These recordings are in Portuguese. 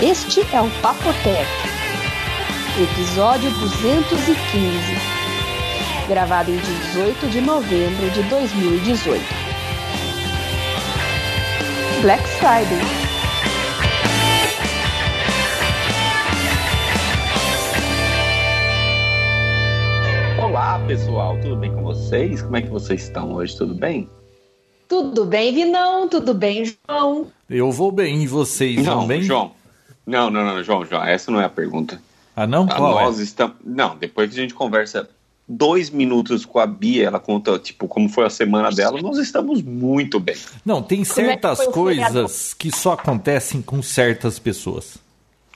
Este é o Papotec, episódio 215, gravado em 18 de novembro de 2018. Black Friday. Olá pessoal, tudo bem com vocês? Como é que vocês estão hoje? Tudo bem? Tudo bem, Vinão? Tudo bem, João? Eu vou bem, e vocês não, vão bem? João. Não, não, não, João, João, essa não é a pergunta. Ah, não? Ah, Qual nós é? estamos. Não, depois que a gente conversa dois minutos com a Bia, ela conta, tipo, como foi a semana dela, nós estamos muito bem. Não, tem é certas o coisas que só acontecem com certas pessoas.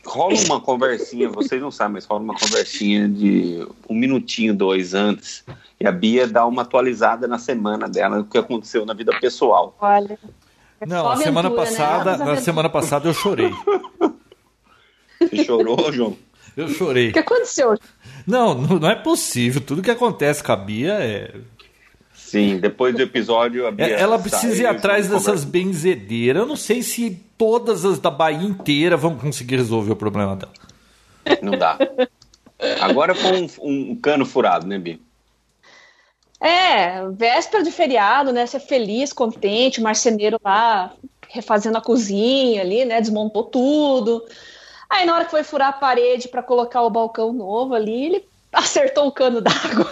Rola uma conversinha, vocês não sabem, mas rola uma conversinha de um minutinho, dois antes, e a Bia dá uma atualizada na semana dela, o que aconteceu na vida pessoal. Olha. é Não, a semana né? passada, Altas na semana passada eu chorei. Você chorou, João? Eu O chorei. que aconteceu? Não, não é possível. Tudo que acontece com a Bia é. Sim, depois do episódio, a é- Bia. ela precisa ir atrás dessas benzedeiras. Eu não sei se todas as da Bahia inteira vão conseguir resolver o problema dela. Não dá. Agora com um, um cano furado, né, Bia? É, véspera de feriado, né? Ser feliz, contente, o marceneiro lá refazendo a cozinha ali, né? Desmontou tudo. Aí na hora que foi furar a parede para colocar o balcão novo ali, ele acertou o cano d'água.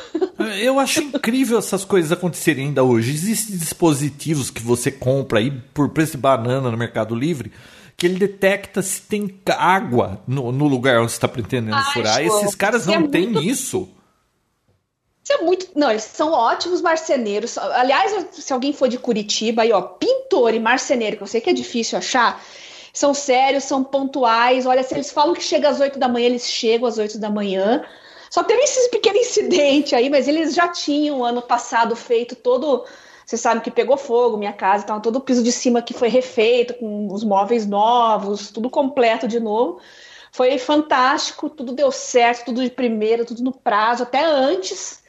Eu acho incrível essas coisas acontecerem ainda hoje. Existem dispositivos que você compra aí por preço de banana no Mercado Livre que ele detecta se tem água no, no lugar onde você está pretendendo Ai, furar. João, Esses caras isso é não têm muito- isso. Isso é muito. Não, eles são ótimos marceneiros. Aliás, se alguém for de Curitiba, aí, ó, pintor e marceneiro, que eu sei que é difícil achar, são sérios, são pontuais. Olha, se eles falam que chega às 8 da manhã, eles chegam às 8 da manhã. Só teve esse pequeno incidente aí, mas eles já tinham ano passado feito todo. Você sabe que pegou fogo minha casa, então todo o piso de cima que foi refeito, com os móveis novos, tudo completo de novo. Foi fantástico, tudo deu certo, tudo de primeira, tudo no prazo, até antes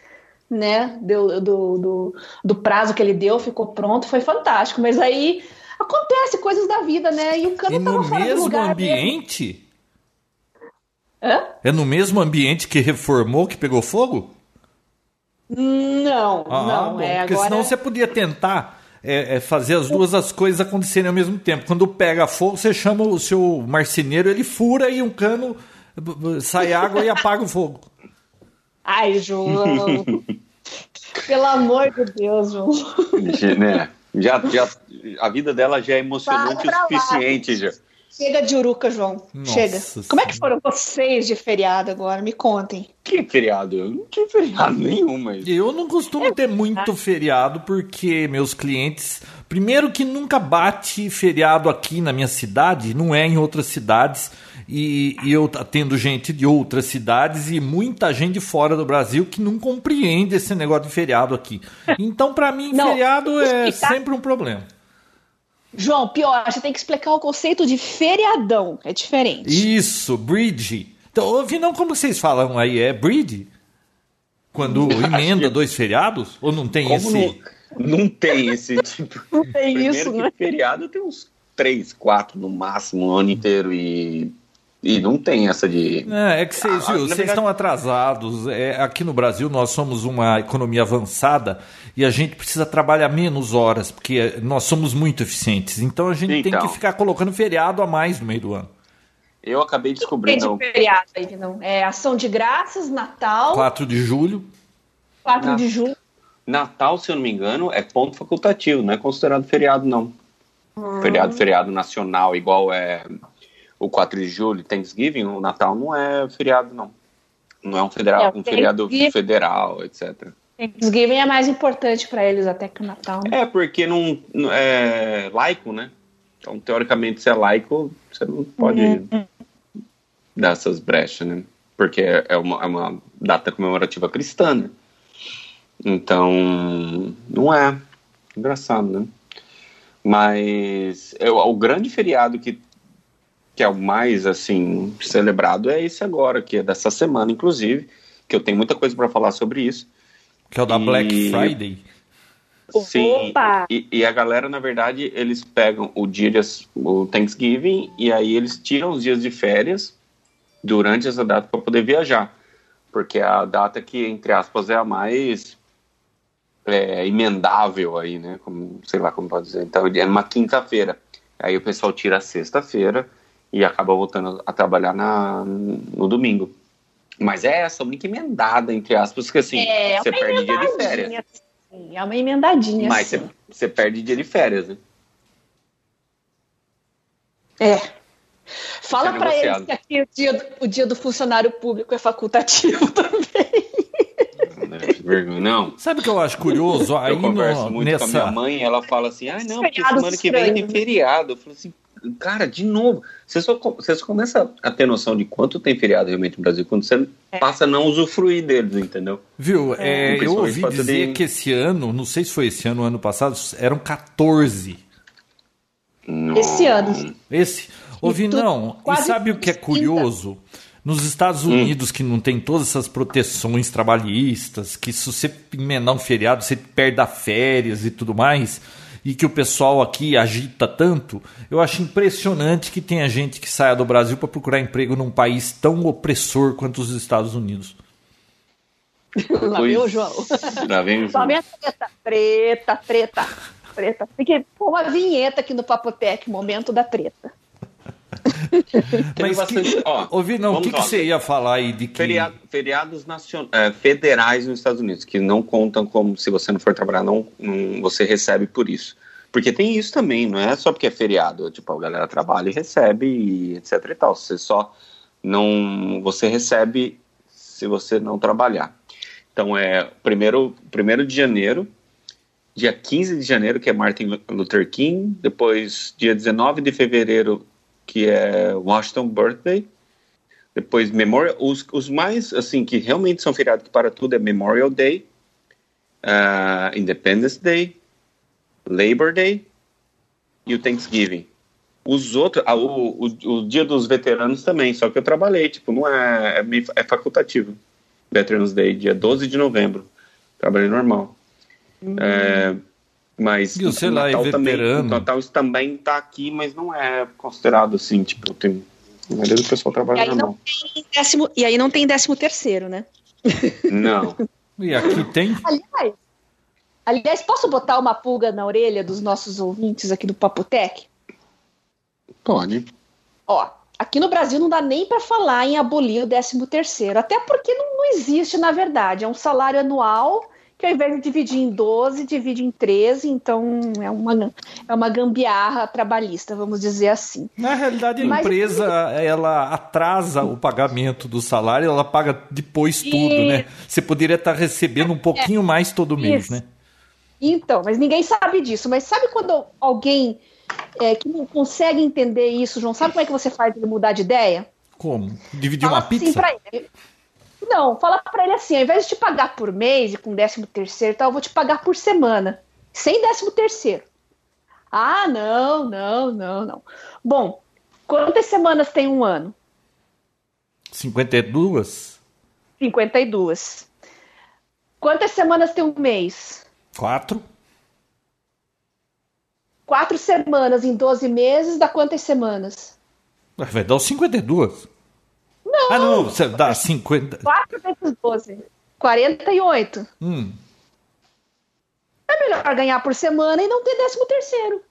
né, do, do, do, do prazo que ele deu, ficou pronto, foi fantástico. Mas aí acontece coisas da vida, né? E o cano E no tava fora do mesmo lugar ambiente? Mesmo. Hã? É no mesmo ambiente que reformou que pegou fogo? Não, Ah, não. bom, é porque agora... senão você podia tentar é, é, fazer as duas as coisas acontecerem ao mesmo tempo. Quando pega fogo, você chama o seu marceneiro, ele fura e um cano sai água e apaga o fogo. Ai, João. Pelo amor de Deus, João. né? Já, já, a vida dela já é emocionante o suficiente. Já. Chega de uruca, João. Nossa Chega. Como é que Senhora. foram vocês de feriado agora? Me contem. Que feriado? Eu não tinha feriado nenhum, mas. Eu não costumo ter muito feriado porque meus clientes, primeiro que nunca bate feriado aqui na minha cidade, não é em outras cidades. E, e eu atendo gente de outras cidades e muita gente fora do Brasil que não compreende esse negócio de feriado aqui. Então, pra mim, Não, feriado é explicar- sempre um problema. João, pior, você tem que explicar o conceito de feriadão. É diferente. Isso, bridge. Então, ouvi não como vocês falam aí, é bridge? Quando emenda dois feriados? Ou não tem Como esse? não, não tem esse tipo. Não tem Primeiro isso, que né? feriado tem uns três, quatro no máximo, o ano inteiro. E, e não tem essa de. É, é que vocês, Ah, viu, na vocês verdade- estão atrasados. É, aqui no Brasil nós somos uma economia avançada e a gente precisa trabalhar menos horas, porque nós somos muito eficientes. Então a gente tem Então. que ficar colocando feriado a mais no meio do ano. Eu acabei Tem descobrindo. de feriado aí, não. É ação de graças, Natal, 4 de julho. 4 Não. de julho. Natal, se eu não me engano, é ponto facultativo, não é considerado feriado, não. Feriado, feriado nacional, igual é o 4 de julho, Thanksgiving, o Natal não é feriado, não. Não é um, federal, É, um feriado federal, etc. Thanksgiving é mais importante para eles até que o Natal. né? É, porque não, é laico, né? Então, teoricamente, se é laico, você não pode dar essas brechas, né? Porque é é uma, é uma data comemorativa cristã, né? Então, não é. Engraçado, né? Mas eu- o grande feriado que, que é o mais, assim, celebrado é esse agora, que é dessa semana, inclusive, que eu tenho muita coisa para falar sobre isso. Que é o da E- Black Friday. Sim, Opa! e, e a galera, na verdade, eles pegam o dia de, o Thanksgiving e aí eles tiram os dias de férias durante essa data para poder viajar. Porque é a data que, entre aspas, é a mais é, emendável aí, né? Como, sei lá como pode dizer. Então, é uma quinta-feira. Aí o pessoal tira a sexta-feira e acaba voltando a trabalhar na, no domingo. Mas é essa única emendada, entre aspas, que assim, É, você uma perde dia de férias. emendadinha, assim, É uma emendadinha. Mas você, assim. você perde dia de férias, né? É. Fala é pra eles negociado. que aqui o dia, do- o dia do funcionário público é facultativo também. Né? Vergonha. Não. Sabe o que eu acho curioso? Aí eu converso no- muito com a minha nessa. mãe ela fala assim: ah, não, porque semana que vem tem estranhos. feriado. Eu falo assim, cara, de novo. Você só, você só começa a ter noção de quanto tem feriado realmente no Brasil quando você passa a não usufruir deles, entendeu? Viu? é, eu Principalmente ouvi dizer de- que esse ano, não sei se foi esse ano ou ano passado, eram 14. Esse ano. Esse? Ouvi, tu- não. E sabe o que é 30. curioso? Nos Estados Unidos, que não tem todas essas proteções trabalhistas, que se você emendar um feriado, você perde a férias e tudo mais, e que o pessoal aqui agita tanto, eu acho impressionante que tenha gente que saia do Brasil para procurar emprego num país tão opressor quanto os Estados Unidos. Lá vem o João. Lá vem o João. a treta, treta, treta, treta. Tem que pôr uma vinheta aqui no Papotec, momento da treta. Mas bastante- que, ó, ouvi, não, o que, que você ia falar aí de que... Feriado- feriados nacion- é, federais nos Estados Unidos, que não contam como se você não for trabalhar, não, não- você recebe por isso. Porque tem isso também, não é só porque é feriado. Tipo, a galera trabalha e recebe, e etc e tal. Você só não. Você recebe se você não trabalhar. Então é primeiro, primeiro de janeiro, dia 15 de janeiro, que é Martin Luther King, depois dia 19 de fevereiro, que é Washington Birthday, depois Memorial, os, os mais assim que realmente são feriados para tudo é Memorial Day, ah, Independence Day, Labor Day e o Thanksgiving. Os outros, ah, o, o, o dia dos veteranos também, só que eu trabalhei, tipo, não é, é, é facultativo. Veterans Day, dia 12 de novembro. Trabalhei normal. É, mas E o sei lá, Natal e também, veterano? o Natal isso também tá aqui, mas não é considerado assim, tipo, tem. A maioria do pessoal E trabalha aí não normal. tem décimo, e aí não tem décimo terceiro, né? Não. E aqui tem... Aliás, aliás, posso botar uma pulga na orelha dos nossos ouvintes aqui do Papotec? Pode. Ó, aqui no Brasil não dá nem para falar em abolir o 13 terceiro, até porque não, não existe, na verdade. É um salário anual que ao invés de dividir em 12, divide em 13, então é uma, é uma gambiarra trabalhista, vamos dizer assim. Na realidade, a Mas- empresa ela atrasa o pagamento do salário, ela paga depois tudo, né? Você poderia estar recebendo um pouquinho mais todo mês, Isso. né? Então, mas ninguém sabe disso. Mas sabe quando alguém é, que não consegue entender isso, João, sabe como é que você faz ele mudar de ideia? Como? Dividir Fala uma assim pizza? pra ele. Não, fala pra ele assim, ao invés de te pagar por mês e com décimo terceiro e tal, eu vou te pagar por semana. Sem décimo terceiro. Ah, não, não, não, não. Bom, quantas semanas tem um ano? 52? 52. Quantas semanas tem um mês? 4? Quatro semanas em 12 meses dá quantas semanas? Vai dar os 52. Não! Ah, não, você dá 50. 4 vezes 12. 48. Hum. É melhor ganhar por semana e não ter décimo terceiro.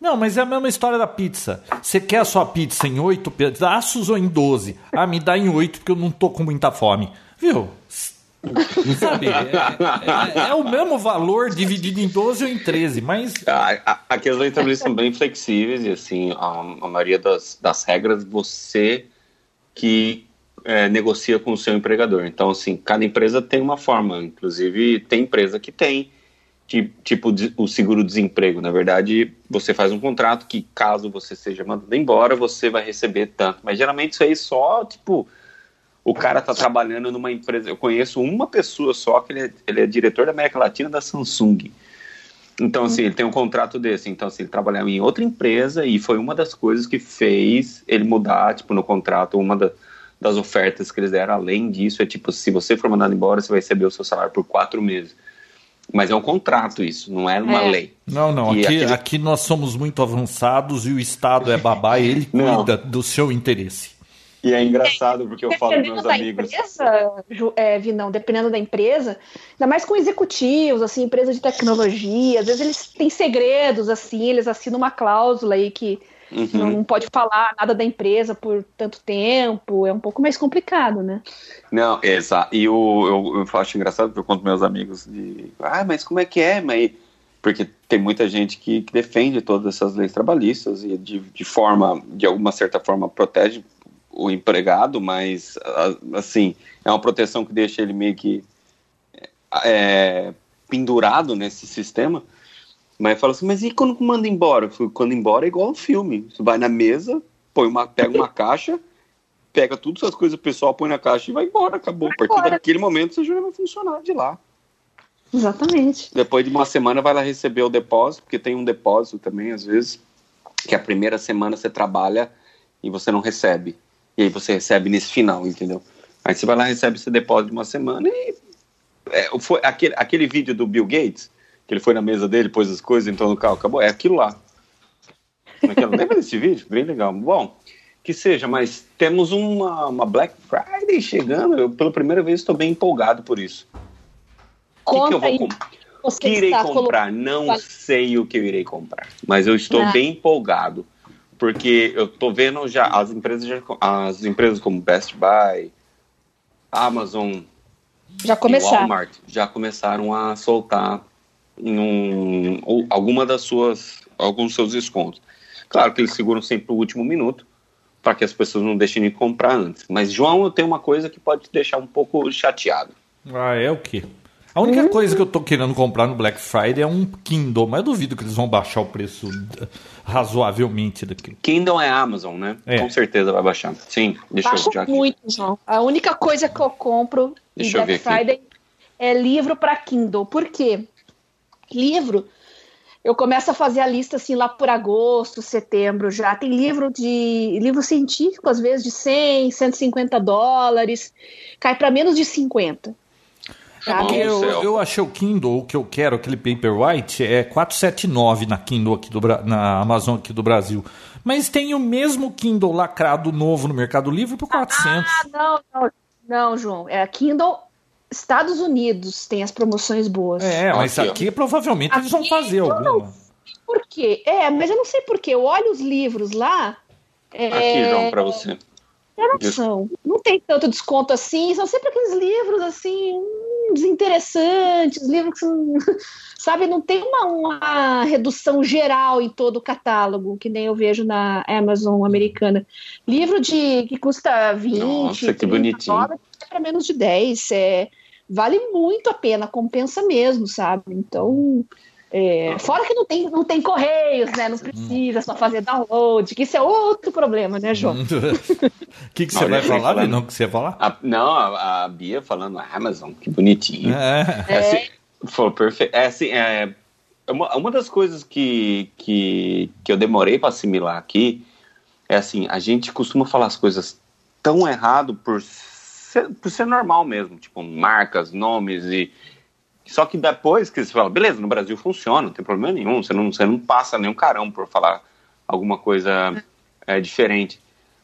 Não, mas é a mesma história da pizza. Você quer a sua pizza em 8 pedaços ou em 12? Ah, me dá em 8 porque eu não tô com muita fome. Viu? Sabe? É, é- é o mesmo valor dividido em 12 ou em 13, mas. Aqui as leis trabalhistas são bem flexíveis e assim, a, a maioria das, das regras você que é, negocia com o seu empregador. Então, assim, cada empresa tem uma forma. Inclusive, tem empresa que tem ti- tipo o seguro-desemprego. Na verdade, você faz um contrato que, caso você seja mandado embora, você vai receber tanto. Mas geralmente isso aí só, tipo, o cara tá trabalhando numa empresa. Eu conheço uma pessoa só que ele é, ele é diretor da América Latina da Samsung. Então, assim, ele tem um contrato desse. Então, assim, ele trabalhava em outra empresa e foi uma das coisas que fez ele mudar, tipo, no contrato, uma da- das ofertas que eles deram. Além disso, é tipo, se você for mandado embora, você vai receber o seu salário por quatro meses. Mas é um contrato isso, não é uma É. lei. Não, não. Aqui, aquele- aqui nós somos muito avançados e o Estado é babá e ele Não. cuida do seu interesse. E é engraçado porque eu falo com Dependendo meus amigos. empresa, é, Vinão, dependendo da empresa, ainda mais com executivos, assim, empresa de tecnologia, às vezes eles têm segredos, assim, eles assinam uma cláusula aí que Uhum. não pode falar nada da empresa por tanto tempo, é um pouco mais complicado, né? Não, exato. E o, eu, eu acho engraçado porque eu conto meus amigos de. Ah, mas como é que é? Mas... Porque tem muita gente que, que defende todas essas leis trabalhistas e de, de forma, de alguma certa forma, protege o empregado, mas assim, é uma proteção que deixa ele meio que é, pendurado nesse sistema. Mas fala assim, mas e quando manda embora? Quando embora é igual um filme. Você vai na mesa, põe uma, pega uma caixa, pega todas as coisas pessoal, põe na caixa e vai embora, acabou. A partir embora. daquele momento você já vai funcionar de lá. Exatamente. Depois de uma semana vai lá receber o depósito, porque tem um depósito também, às vezes, que a primeira semana você trabalha e você não recebe. E aí você recebe nesse final, entendeu? Aí você vai lá, recebe esse depósito de uma semana e. É, foi aquele, aquele vídeo do Bill Gates, que ele foi na mesa dele, pôs as coisas, entrou no carro, acabou. É aquilo lá. Aquilo, lembra desse vídeo? Bem legal. Bom, que seja, mas temos uma, uma Black Friday chegando. Eu, pela primeira vez, estou bem empolgado por isso. O que, que eu vou comprar? Que irei comprar? Não sei o que eu irei comprar, mas eu estou Ah. bem empolgado porque eu tô vendo já as empresas, já, as empresas como Best Buy, Amazon Já e começar. Walmart já começaram a soltar num, ou alguma das suas, alguns dos seus descontos. Claro que eles seguram sempre o último minuto para que as pessoas não deixem de comprar antes. Mas João, eu tenho uma coisa que pode te deixar um pouco chateado. Ah, é o quê? A única Hum. coisa que eu tô querendo comprar no Black Friday é um Kindle, mas eu duvido que eles vão baixar o preço razoavelmente daqui. Kindle é Amazon, né? É. Com certeza vai baixar. Sim, deixa Baixo eu já aqui. muito, João. A única coisa que eu compro em Deixa eu Black aqui. Friday é livro para Kindle. Por quê? Livro, eu começo a fazer a lista assim lá por agosto, setembro já. Tem livro de livro científico, às vezes de 100, 150 dólares, cai para menos de 50. Tá. Sabe? Eu, céu. eu achei o Kindle, o que eu quero, aquele Paperwhite, é 479 na Kindle aqui do na Amazon aqui do Brasil. Mas tem o mesmo Kindle lacrado novo no Mercado Livre por 400. Ah, não, não, não, João. É a Kindle Estados Unidos tem as promoções boas. é, mas Aqui, aqui provavelmente eles vão Aqui, fazer não, alguma. Por quê? É, mas eu não sei por quê. Eu olho os livros lá. É, Aqui, João, para você. Não são. Não tem tanto desconto assim. São sempre aqueles livros assim, hum, desinteressantes, livros que são, sabe, não tem uma, uma redução geral em todo o catálogo, que nem eu vejo na Amazon americana. Livro de que custa 20, Nossa, que 30 bonitinho. dólares, é para menos de 10. É, vale muito a pena, compensa mesmo, sabe? Então. É, fora que não tem, não tem correios, né? Não precisa só fazer download, que isso é outro problema, né, João? O que, que você Olha, vai falar, falando. Vinão? O que você ia falar? A- não, a, a Bia falando Amazon, que bonitinho. É. É assim, foi perfeito. É assim, é, uma, uma das coisas que, que, que eu demorei para assimilar aqui é assim, a gente costuma falar as coisas tão errado por ser, por ser normal mesmo, tipo marcas, nomes e só que depois que você fala, beleza, no Brasil funciona, não tem problema nenhum, você não, você não passa nenhum carão por falar alguma coisa é, diferente.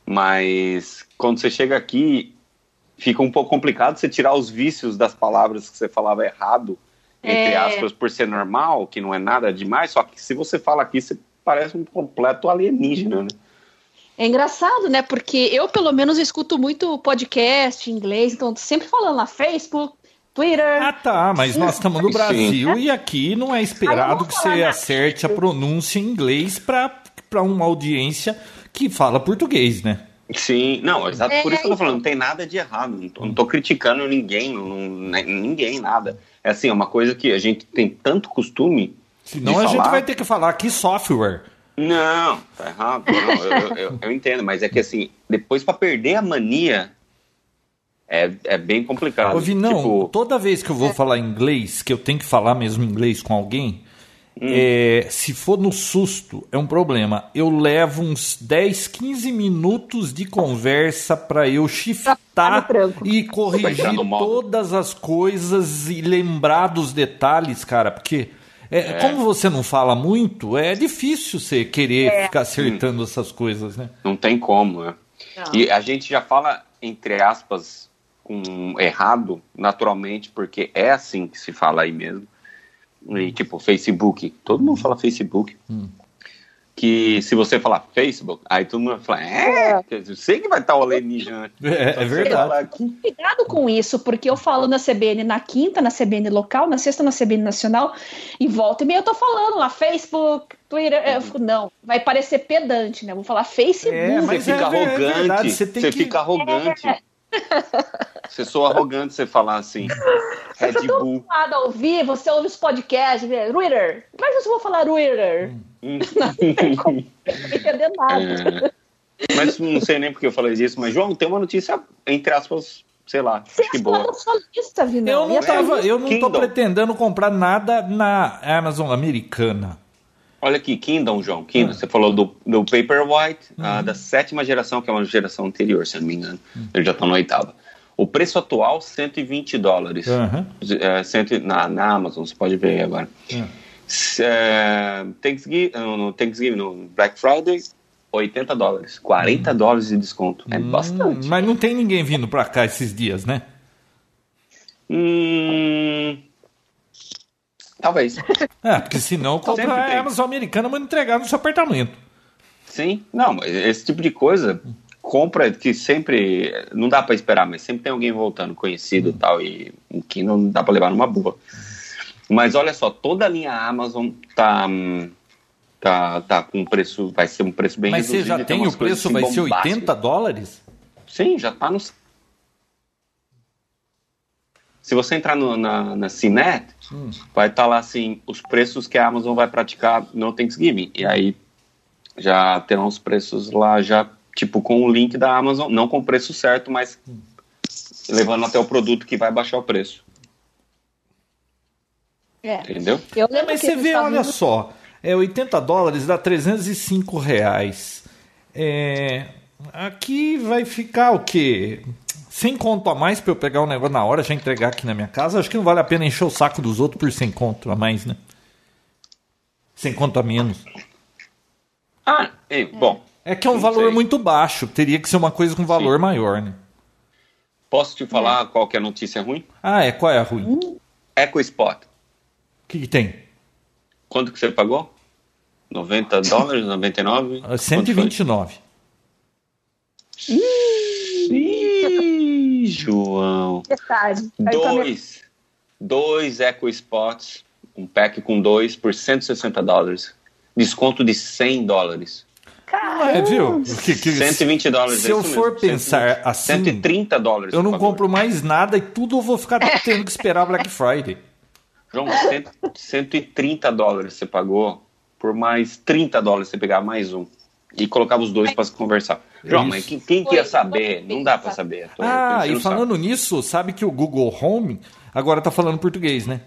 Mas quando você chega aqui, fica um pouco complicado você tirar os vícios das palavras que você falava errado, entre É. aspas, por ser normal, que não é nada demais, só que se você fala aqui, você parece um completo alienígena, né? É engraçado, né? Porque eu, pelo menos, escuto muito podcast em inglês, então sempre falando lá Facebook, Twitter. Ah, tá, mas nós estamos no Sim. Brasil e aqui não é esperado que você na- acerte a pronúncia em inglês para uma audiência que fala português, né? Sim, não, exato, por É, isso que eu tô falando, não tem nada de errado, não tô, não tô criticando ninguém, não, não- ninguém, nada. É assim, é uma coisa que a gente tem tanto costume Senão de a gente vai ter que falar que software. Não, tá errado. Não, eu, eu- eu- eu entendo, mas é que assim, depois pra perder a mania é, é bem complicado. Ô, Vinão, Tipo, toda vez que eu vou falar inglês, que eu tenho que falar mesmo inglês com alguém, é, se for no susto, é um problema. Eu levo uns 10, 15 minutos de conversa para eu shiftar e corrigir todas as coisas e lembrar dos detalhes, cara, porque é, é. como você não fala muito, é difícil você querer é. ficar acertando hum. essas coisas, né? Não tem como, né? Não. E a gente já fala, entre aspas, com errado, naturalmente, porque é assim que se fala aí mesmo. E, tipo, Facebook. Todo mundo fala Facebook. Hum. Que se você falar Facebook, aí todo mundo vai falar, é, eu sei que vai estar o alienígena. É, é verdade. Cuidado com isso, porque eu falo na CBN na quinta, na CBN local, na sexta na CBN nacional, e volta e meia eu tô falando lá, Facebook, Twitter. Eu fico, não, vai parecer pedante, né? vou falar Facebook. É, mas você fica é, arrogante. É você, você que... fica arrogante. É. Você sou arrogante você falar assim. Red você tá Bull. Tá a ouvir, você ouve os podcasts, né? Ruiter. Mas eu vou falar Ruiter. Hum. Não entender nada. É. Mas não sei nem porque eu falei disso, mas João, tem uma notícia, entre aspas, sei lá, Você acho que boa. Lista, eu não, tava, eu não tô pretendendo comprar nada na Amazon americana. Olha aqui, Kingdom, João. Kingdom, ah. você falou do, do Paperwhite, uhum. uh, da sétima geração, que é uma geração anterior, se não me engano. Uhum. Ele já está na oitava. O preço atual, 120 dólares. Uhum. É, cento, na, na Amazon, você pode ver agora. Uhum. É, Thanksgiving, no Thanksgiving, no Black Friday, 80 dólares. 40 uhum. dólares de desconto. É hum, bastante. Mas não tem ninguém vindo para cá esses dias, né? Hum... Talvez. É, porque senão compra a Amazon americana vai entregar no seu apartamento. Sim, não, esse tipo de coisa, compra que sempre, não dá para esperar, mas sempre tem alguém voltando, conhecido e tal, e que não dá para levar numa boa. Mas olha só, toda a linha Amazon tá, tá, tá com preço, vai ser um preço bem mas reduzido. Mas você já tem o preço, vai ser 80 dólares? Sim, já tá no se você entrar no, na, na Cinet, hum. vai estar tá lá assim, os preços que a Amazon vai praticar no Thanksgiving. E aí já terão os preços lá, já tipo com o link da Amazon, não com o preço certo, mas hum. levando até o produto que vai baixar o preço. É. Entendeu? Eu lembro mas você vê, olha só, é 80 dólares dá 305 reais. É, aqui vai ficar o quê? Sem conto a mais para eu pegar o negócio na hora, já entregar aqui na minha casa, acho que não vale a pena encher o saco dos outros por sem conto a mais, né? Sem conto a menos. Ah, é, bom. É que é um valor sei. muito baixo, teria que ser uma coisa com valor Sim. maior, né? Posso te falar é. qual que é a notícia ruim? Ah, é? Qual é a ruim? Hum. EcoSpot. O que, que tem? Quanto que você pagou? 90 dólares, 99? 129. João. Metade. Dois. Dois Eco Spots, um pack com dois por 160 dólares. Desconto de 100 dólares. Caramba. É, viu? Que, que, 120 dólares. Se é eu for mesmo. pensar 100, assim. 130 dólares. Eu não compro mais nada e tudo eu vou ficar tendo que esperar Black Friday. João, 130 dólares você pagou. Por mais 30 dólares você pegar mais um. E colocava os dois para conversar. João, mas quem, quem quer saber? Não dá para saber. Tô, ah, e falando sabe. nisso, sabe que o Google Home agora tá falando português, né?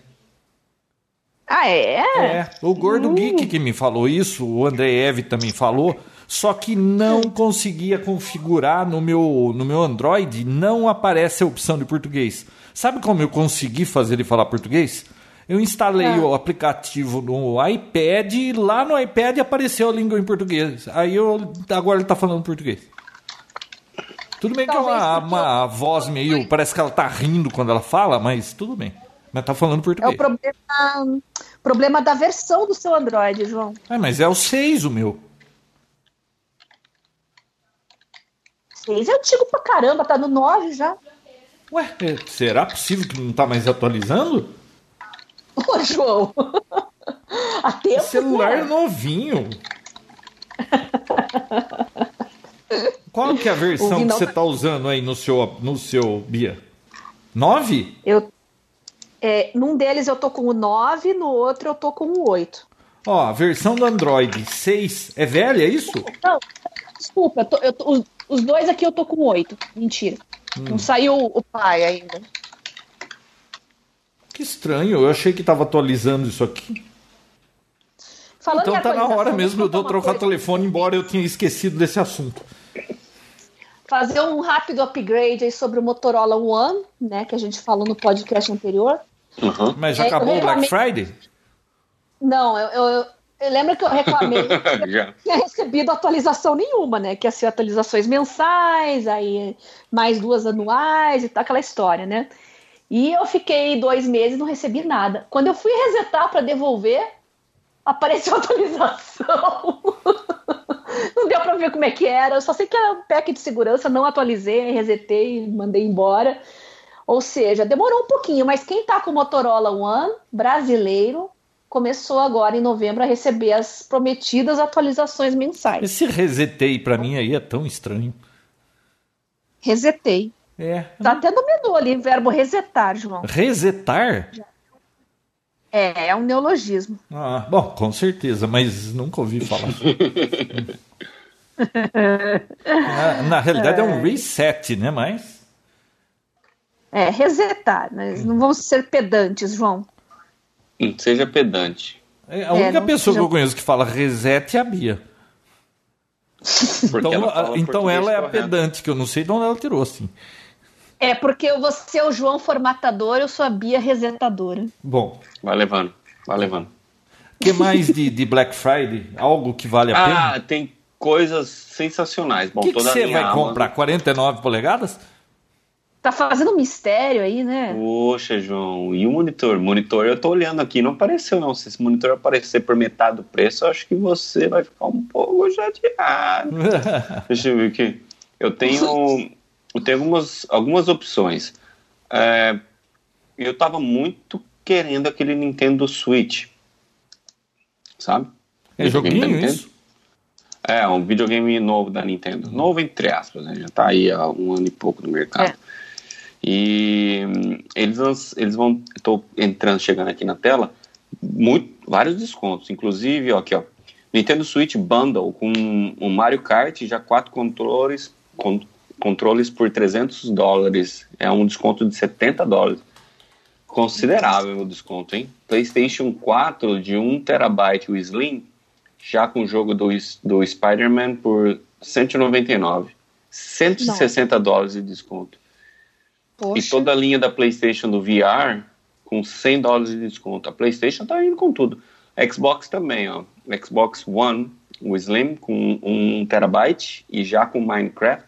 Ah, é? É. O Gordo uh. Geek que me falou isso, o André Eve também falou, só que não conseguia configurar no meu, no meu Android, não aparece a opção de português. Sabe como eu consegui fazer ele falar português? Eu instalei ah. o aplicativo no iPad e lá no iPad apareceu a língua em português. Aí eu agora ele está falando português. Tudo bem Talvez que é uma, uma eu... voz meio. Parece que ela está rindo quando ela fala, mas tudo bem. Mas tá falando português. É o problema, problema da versão do seu Android, João. É, mas é o 6 o meu. 6 é antigo pra caramba, tá no 9 já. Ué, é, será possível que não tá mais atualizando? Ô, João. A tempo, celular né? novinho. Qual que é a versão que você está usando aí no seu, no seu Bia? 9? Eu, é, num deles eu tô com o 9, no outro eu tô com o 8. Ó, a versão do Android 6 é velha, é isso? Não, desculpa, eu tô, eu tô, os, os, dois aqui eu tô com 8. Mentira. Hum. Não saiu o pai ainda. Que estranho, eu achei que estava atualizando isso aqui. Falando Então tá na hora mesmo de eu eu contar trocar o telefone, embora eu tenha esquecido desse assunto. Fazer um rápido upgrade aí sobre o Motorola One, né? Que a gente falou no podcast anterior. Uhum. Mas já É, acabou eu o Black realmente- Friday? Não, eu, eu, eu, eu lembro que eu reclamei não tinha recebido atualização nenhuma, né? Que ia ser atualizações mensais, aí mais duas anuais e tal, aquela história, né? E eu fiquei dois meses e não recebi nada. Quando eu fui resetar para devolver, apareceu a atualização. não deu para ver como é que era. Eu só sei que era um pack de segurança, não atualizei, resetei e mandei embora. Ou seja, demorou um pouquinho, mas quem tá com o Motorola One brasileiro começou agora em novembro a receber as prometidas atualizações mensais. Esse resetei pra mim aí é tão estranho. Resetei. É. Tá até dominou ali o verbo resetar, João. Resetar? É, é um neologismo. Ah, bom, com certeza, mas nunca ouvi falar. na, na realidade é um reset, né? Mas. É, resetar, mas não vamos ser pedantes, João. Hum, Seja pedante. é, A única não pessoa seja- que eu conheço que fala reset é a Bia. Porque Então, ela então ela é a pedante, que eu não sei de onde ela tirou, assim. É porque você é o João formatador, eu sou a Bia resetadora. Bom, Vai levando, vai levando. o que mais de, de Black Friday? Algo que vale a pena? Ah, tem coisas sensacionais. Bom, O que, que toda a você vai Amazon- comprar? 49 polegadas? Tá fazendo um mistério aí, né? Poxa, João, e o monitor? Monitor eu tô olhando aqui, não apareceu não. Se esse monitor aparecer por metade do preço, eu acho que você vai ficar um pouco chateado. Deixa eu ver aqui. Eu tenho, eu tenho algumas, algumas opções. É, eu tava muito querendo aquele Nintendo Switch. Sabe? É Videogame da joguinho Nintendo. isso? É, um videogame novo da Nintendo. Novo entre aspas, né? Já tá aí há um ano e pouco no mercado. É. E hum, eles, vão- eles vão. Estou entrando, chegando aqui na tela, muito, vários descontos. Inclusive, ó, aqui, ó. Nintendo Switch Bundle com um Mario Kart e já quatro controles, con- controles por 300 dólares. É um desconto de 70 dólares. Considerável o desconto, hein? PlayStation 4 de 1 terabyte, o Slim, já com o jogo do, do Spider-Man por 199. 160 dólares de desconto. Poxa. E toda a linha da PlayStation do VR com 100 dólares de desconto. A PlayStation tá indo com tudo. Xbox também, ó. Xbox One, o Slim com 1 terabyte e já com Minecraft,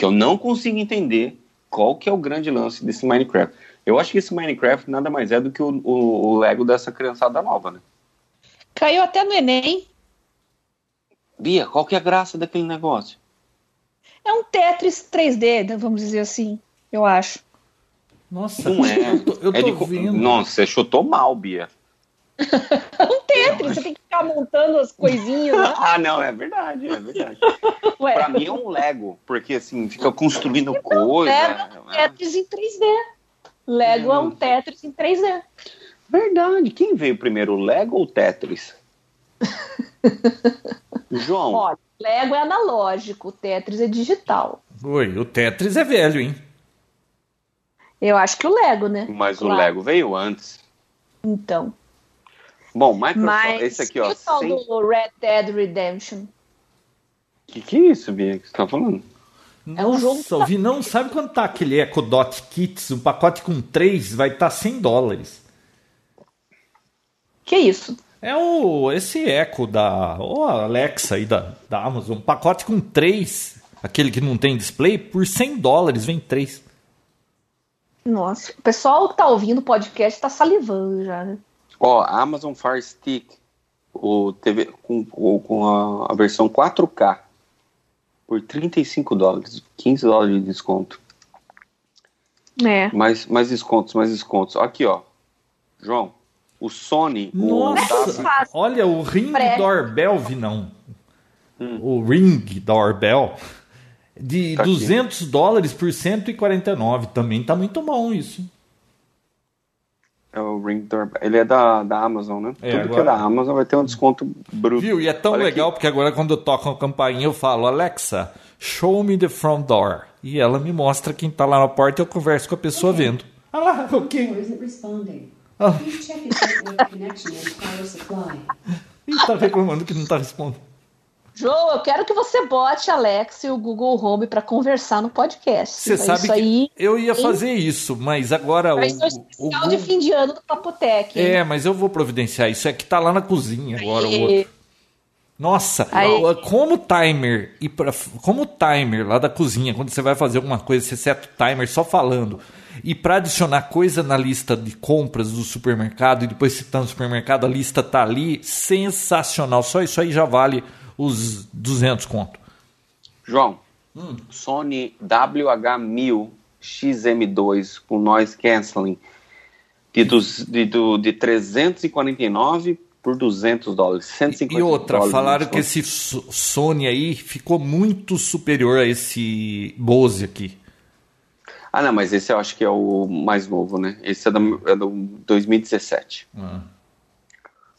que eu não consigo entender qual que é o grande lance desse Minecraft. Eu acho que esse Minecraft nada mais é do que o, o, o Lego dessa criançada nova, né? Caiu até no Enem. Bia, qual que é a graça daquele negócio? É um Tetris 3D, né, vamos dizer assim, eu acho. Nossa, Não é. eu tô, eu é tô de vendo. Nossa, você chutou mal, Bia. Um Tetris, você tem que ficar montando as coisinhas, né? Ah, não, é verdade, é verdade. Ué, Pra mim é um Lego, porque assim, fica construindo coisa. Lego é um é- Tetris em 3D. Lego é um Tetris em 3D. Verdade. Quem veio primeiro, o Lego ou o Tetris? João, Olha, Lego é analógico, o Tetris é digital. Oi, o Tetris é velho, hein? Eu acho que o Lego, né? mas o Claro. Lego veio antes. Então. Bom, Microsoft, Mas esse aqui, e ó. o tal sem- do Red Dead Redemption? Que que é isso, Bia, que você tá falando? É um jogo Nossa, ouvi, não sabe quanto tá aquele Echo Dot Kits? Um pacote com 3 vai estar tá 100 dólares. Que isso? É o esse Echo da a Alexa aí da, da Amazon, um pacote com 3, aquele que não tem display, por 100 dólares vem 3. Nossa, o pessoal que tá ouvindo o podcast tá salivando já, né? Ó, Amazon Fire Stick, o TV com, o- com a, a versão 4K, por 35 dólares, 15 dólares de desconto. É. Mais, mais descontos, mais descontos. Aqui, ó. João, o Sony, o Nossa, W, olha o Ring Pré- Doorbell, vi não. O Ring Doorbell de Tá aqui. 200 dólares por 149 também tá muito bom isso. É o Ring Doorbell. Ele é da, da Amazon, né? É, Tudo que é agora- da Amazon vai ter um desconto bruto. Viu? E é tão Olha legal aqui. porque agora quando eu toco a campainha eu falo, Alexa, show me the front door. E ela me mostra quem tá lá na porta e eu converso com a pessoa vendo. Ah lá, Or ok. isn't responding. Ah. Please check its network connection and power supply. Ih, tá reclamando que não tá respondendo. João, eu quero que você bote Alex e o Google Home para conversar no podcast. Você sabe que aí, eu ia fazer isso, mas agora o, o, o de fim de ano do Papotec. É, mas eu vou providenciar isso. É que tá lá na cozinha agora o outro. Nossa, Aí... como timer e pra, como timer lá da cozinha, quando você vai fazer alguma coisa, você seta o timer só falando. E para adicionar coisa na lista de compras do supermercado e depois tá no supermercado, a lista tá ali, sensacional. Só isso aí já vale os 200 conto. João, hum. Sony WH1000 XM2 com noise cancelling de, dos, de, do, de 349 por 200 dólares, 150 E outra, dólares falaram que esse Sony aí ficou muito superior a esse Bose aqui. Ah, não, mas esse eu acho que é o mais novo, né? Esse é do, é do 2017. Ah.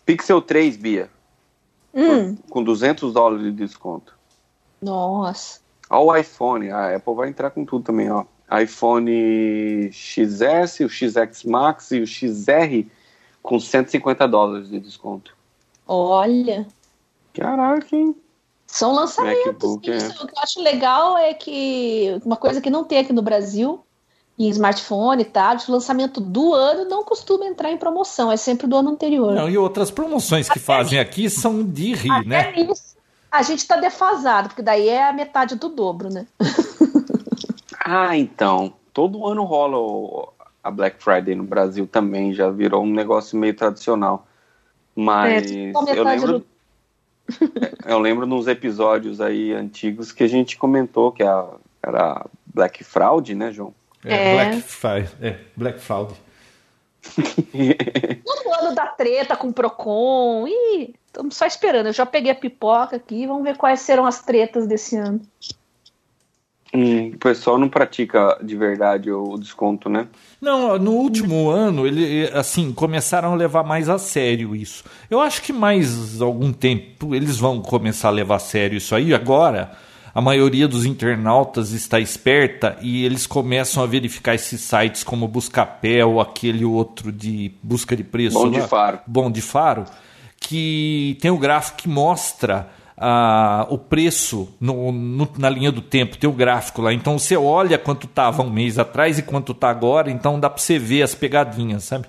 Pixel 3, Bia. Hum. com 200 dólares de desconto. Nossa. Olha o iPhone, a Apple vai entrar com tudo também, ó. iPhone XS, o XS Max e o XR com 150 dólares de desconto. Olha. Caraca, hein? São lançamentos. MacBook, é. O que eu acho legal é que uma coisa que não tem aqui no Brasil, em smartphone e tal, o lançamento do ano não costuma entrar em promoção, é sempre do ano anterior. Não, e outras promoções que fazem aqui são de rir, Até né? Isso, a gente está defasado, porque daí é a metade do dobro, né? ah, então. Todo ano rola a Black Friday no Brasil também, já virou um negócio meio tradicional. Mas é, eu lembro. Do... eu lembro nos episódios aí antigos que a gente comentou que a, era Black Fraud, né, João? É, é. Black, Friday, é, Black Fraud. Todo ano da treta com o Procon. Ih, estamos só esperando. Eu já peguei a pipoca aqui. Vamos ver quais serão as tretas desse ano. Hum, o pessoal não pratica de verdade o desconto, né? Não, no último ano, ele, assim, começaram a levar mais a sério isso. Eu acho que mais algum tempo eles vão começar a levar a sério isso aí. Agora, a maioria dos internautas está esperta e eles começam a verificar esses sites como Buscapé ou aquele outro de busca de preço. Bom lá, de Faro. Bom de Faro, que tem o gráfico que mostra ah, o preço no, no, na linha do tempo, tem o gráfico lá. Então você olha quanto estava um mês atrás e quanto está agora, então dá para você ver as pegadinhas, sabe?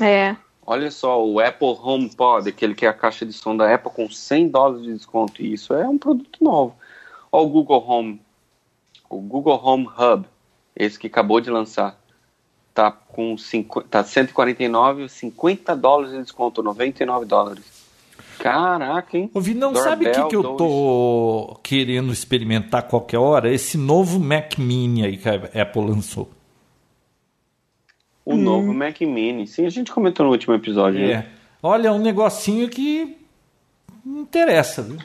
É. Olha só, o Apple HomePod, aquele que é a caixa de som da Apple com 100 dólares de desconto. E isso é um produto novo. Olha o Google Home, o Google Home Hub, esse que acabou de lançar. Tá com 50, tá 149, 50 dólares de desconto, 99 dólares. Caraca, hein? Ouvi, não Doorbell, sabe o que, que eu tô querendo experimentar qualquer hora? Esse novo Mac Mini aí que a Apple lançou. O hum. novo Mac Mini. Sim, a gente comentou no último episódio. É. Né? Olha, é um negocinho que interessa, viu?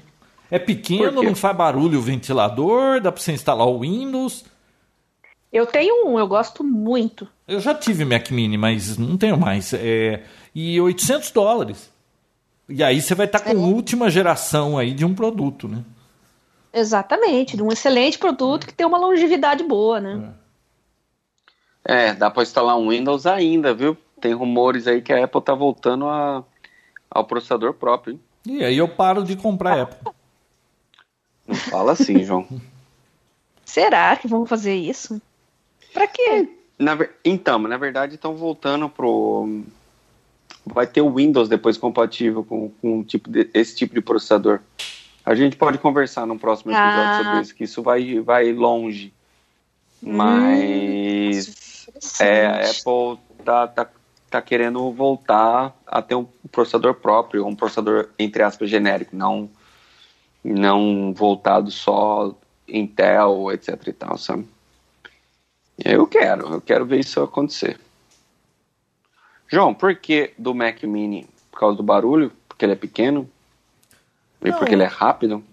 É pequeno, não faz barulho o ventilador, dá pra você instalar o Windows. Eu tenho um, eu gosto muito. Eu já tive Mac Mini, mas não tenho mais. É... E 800 dólares. E aí você vai estar tá com é. última geração aí de um produto, né? Exatamente, de um excelente produto que tem uma longevidade boa, né? É, é dá para instalar um Windows ainda, viu? Tem rumores aí que a Apple tá voltando a, ao processador próprio. Hein? E aí eu paro de comprar Apple. Não fala assim, João. Será que vão fazer isso? Para quê? Na, então, na verdade estão voltando pro vai ter o Windows depois compatível com, com um tipo de, esse tipo de processador. A gente pode conversar no próximo episódio ah. sobre isso, que isso vai, vai longe. Hum, Mas é, a Apple tá, tá, tá querendo voltar a ter um processador próprio, um processador, entre aspas, genérico, não, não voltado só Intel, etc e tal, sabe? Eu quero, eu quero ver isso acontecer. João, por que do Mac Mini? Por causa do barulho? Porque ele é pequeno? E porque ele é rápido?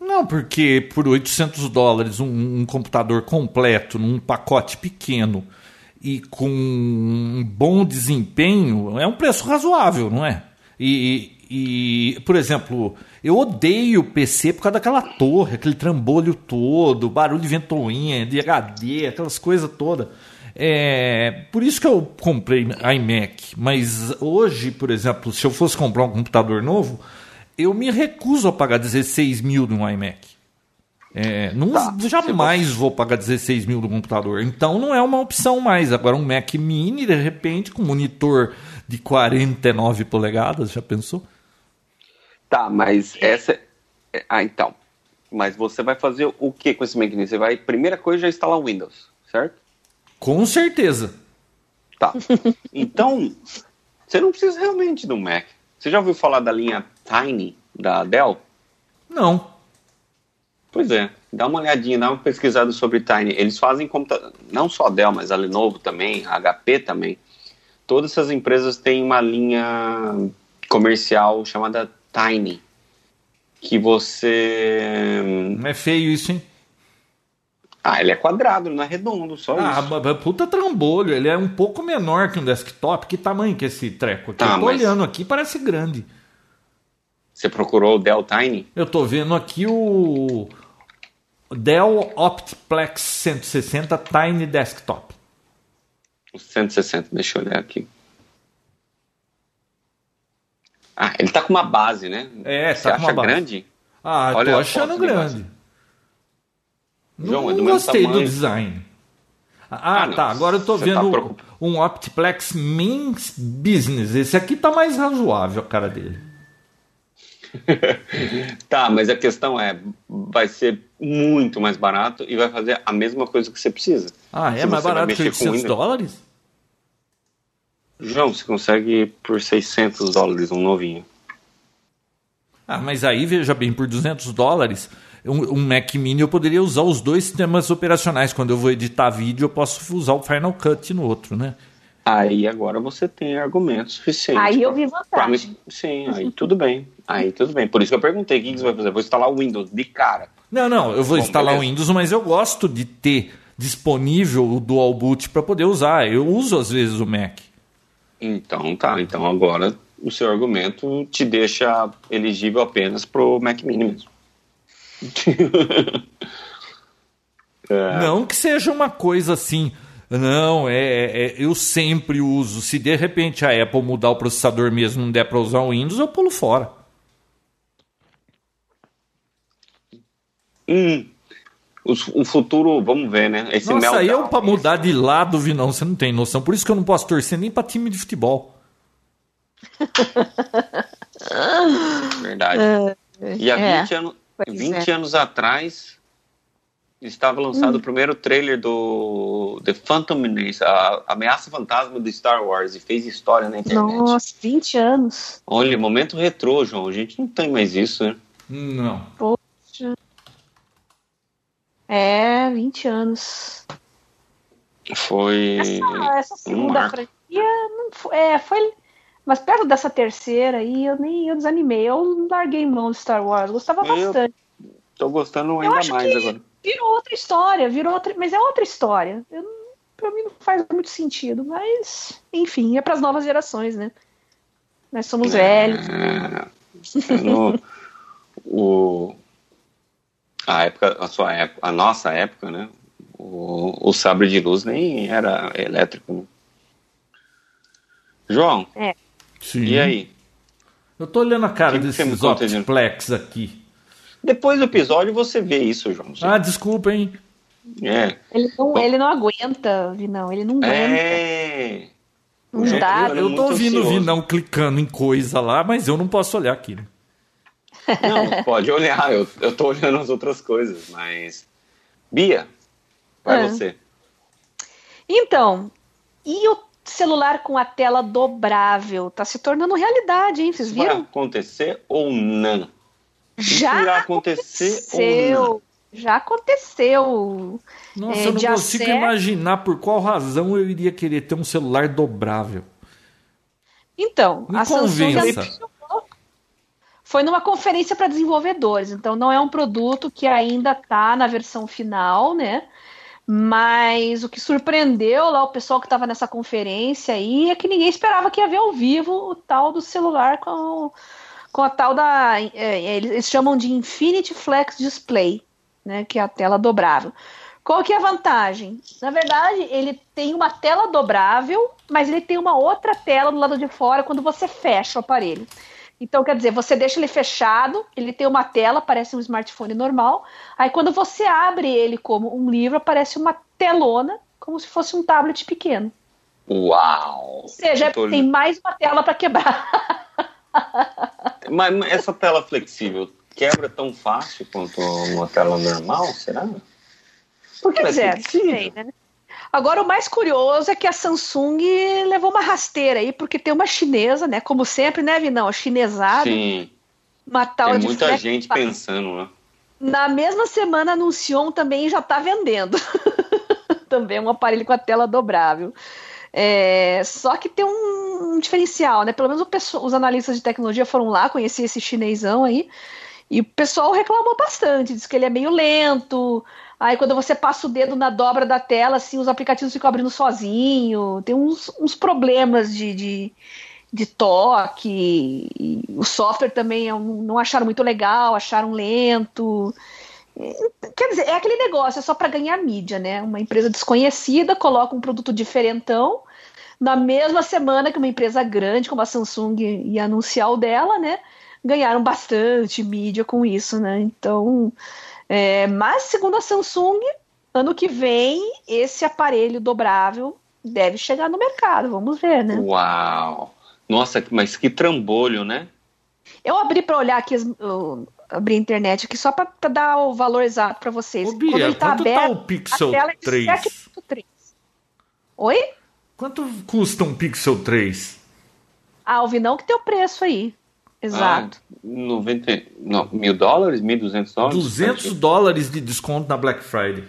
Não, porque por 800 dólares um, um, computador completo num pacote pequeno e com um bom desempenho é um preço razoável, não é? E, e, por exemplo, eu odeio o PC por causa daquela torre, aquele trambolho todo, barulho de ventoinha, de HD, aquelas coisas todas. É, por isso que eu comprei iMac. Mas hoje, por exemplo, se eu fosse comprar um computador novo, eu me recuso a pagar 16 mil num iMac. É, não, tá, jamais vou pagar 16 mil no computador. Então não é uma opção mais. Agora um Mac Mini, de repente, com monitor de 49 polegadas, já pensou? Tá, mas essa. É, ah, então. Mas você vai fazer o que com esse Mac Mini? Você vai, primeira coisa, já instalar o Windows, certo? Com certeza. Tá. Então, você não precisa realmente do Mac. Você já ouviu falar da linha Tiny da Dell? Não. Pois é, dá uma olhadinha, dá uma pesquisada sobre Tiny. Eles fazem computador, não só a Dell, mas a Lenovo também, a HP também. Todas essas empresas têm uma linha comercial chamada Tiny, que você... Não é feio isso, hein? Ah, ele é quadrado, não é redondo, só ah, isso. Ah, puta trambolho, ele é um pouco menor que um desktop. Que tamanho que é esse treco aqui? Tá, eu tô mas... olhando aqui, parece grande. Você procurou o Dell Tiny? Eu tô vendo aqui o Dell Optiplex 160 Tiny Desktop. 160, deixa eu olhar aqui. Ah, ele tá com uma base, né? É, Você tá com uma base. grande? Ah, Olha tô achando grande. João, não, é do gostei tamanho. do design. Ah, ah tá. Agora eu tô vendo tá um Optiplex Main Business. Esse aqui tá mais razoável a cara dele. tá, mas a questão é, vai ser muito mais barato e vai fazer a mesma coisa que você precisa. Ah, é mais barato que 800 dólares? João, você consegue por 600 dólares um novinho. Ah, mas aí, veja bem, por 200 dólares, um, um, Mac Mini eu poderia usar os dois sistemas operacionais. Quando eu vou editar vídeo, eu posso usar o Final Cut no outro, né? Aí agora você tem argumentos suficientes. Aí eu vi vantagem. Sim, aí tudo bem. Aí tudo bem. Por isso que eu perguntei o que você vai fazer. Vou instalar o Windows de cara. Não, não, eu vou Bom, instalar o Windows, mas eu gosto de ter disponível o Dual Boot para poder usar. Eu uso às vezes o Mac. Então tá. Então agora o seu argumento te deixa elegível apenas pro Mac Mini mesmo. é. Não que seja uma coisa assim não, é, é, é, eu sempre uso. Se de repente a Apple mudar o processador mesmo não der para usar o Windows, eu pulo fora. Hum, o, o futuro, vamos ver, né? Esse Nossa, eu para mudar de lado, Vinão, você não tem noção. Por isso que eu não posso torcer nem para time de futebol. Verdade. É, e há 20, ano, 20 é. anos atrás, estava lançado hum. o primeiro trailer do The Phantom Menace, a ameaça fantasma do Star Wars, e fez história na internet. Nossa, 20 anos. Olha, momento retrô, João. A gente não tem mais isso, né? Não. Poxa. É, 20 anos. Foi. Essa, essa segunda um franquia não foi, é, foi. Mas perto dessa terceira aí, eu nem eu desanimei. Eu larguei mão do Star Wars. Gostava eu bastante. Tô gostando ainda mais agora virou outra história, virou outra, mas é outra história. Eu, pra mim não faz muito sentido, mas enfim, é para as novas gerações, né? Nós somos é, velhos. No, o, a época, a sua época, a nossa época, né? O, o sabre de luz nem era elétrico. Né? João. É. Sim. E aí? Eu tô olhando a cara que desses Optiplex aqui. Depois do episódio você vê isso, João. Ah, desculpa, hein? É. Ele não, ele não aguenta, Vinão. Ele não aguenta. É. Não dá. Eu, eu tô ouvindo o Vinão clicando em coisa lá, mas eu não posso olhar aquilo. Não, pode olhar. Eu, eu tô olhando as outras coisas, mas. Bia, vai é. você. Então, e o celular com a tela dobrável? Tá se tornando realidade, hein? Vocês viram? Vai acontecer ou não? Já irá acontecer aconteceu. Já aconteceu. Nossa, é, eu não consigo certo. imaginar por qual razão eu iria querer ter um celular dobrável. Então, Me a convença. Samsung foi numa conferência para desenvolvedores, então não é um produto que ainda está na versão final, né? Mas o que surpreendeu lá o pessoal que estava nessa conferência aí é que ninguém esperava que ia ver ao vivo o tal do celular com com a tal da. É, eles chamam de Infinity Flex Display, né, que é a tela dobrável. Qual que é a vantagem? Na verdade, ele tem uma tela dobrável, mas ele tem uma outra tela do lado de fora quando você fecha o aparelho. Então, quer dizer, você deixa ele fechado, ele tem uma tela, parece um smartphone normal. Aí, quando você abre ele como um livro, aparece uma telona, como se fosse um tablet pequeno. Uau! Ou seja, tô... tem mais uma tela para quebrar. Mas essa tela flexível quebra tão fácil quanto uma tela normal, será? Porque é, sei, né? Agora, o mais curioso é que a Samsung levou uma rasteira aí, porque tem uma chinesa, né? Como sempre, né, Vinão? Chinesada. Sim. Uma tal tem muita gente pensando, né? Na mesma semana anunciou um também já está vendendo. também um aparelho com a tela dobrável. É, só que tem um, um, diferencial, né? Pelo menos pessoal, os analistas de tecnologia foram lá conhecer esse chinesão aí. E o pessoal reclamou bastante, diz que ele é meio lento. Aí quando você passa o dedo na dobra da tela, assim, os aplicativos ficam abrindo sozinho. Tem uns, uns problemas de, de, de toque. o software também é não acharam muito legal, acharam lento. Quer dizer, é aquele negócio, é só para ganhar mídia, né? Uma empresa desconhecida coloca um produto diferentão na mesma semana que uma empresa grande como a Samsung ia anunciar o dela, né? ganharam bastante mídia com isso, né? Então, é, mas segundo a Samsung, ano que vem esse aparelho dobrável deve chegar no mercado. Vamos ver, né? Uau! Nossa, mas que trambolho, né? Eu abri para olhar aqui, abri a internet aqui só para dar o valor exato para vocês. Ô, Bia, Quando ele tá quanto aberto, tá o Pixel 3? É Oi? Quanto custa um Pixel 3? Ah, o Vinão que tem o preço aí. Exato. Ah, 90, não, mil dólares? 1.200 dólares? 200 dólares de desconto na Black Friday.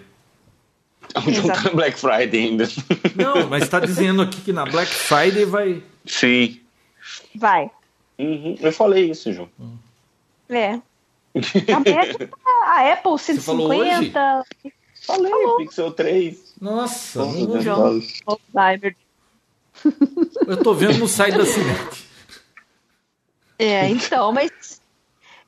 Não tá Black Friday ainda. Não, mas está dizendo aqui que na Black Friday vai. Sim. Vai. Uhum, eu falei isso, João. É. A, Apple 150. Falei, Falou. Pixel 3. Nossa, João. Eu tô vendo no site da Cinete. É, então, mas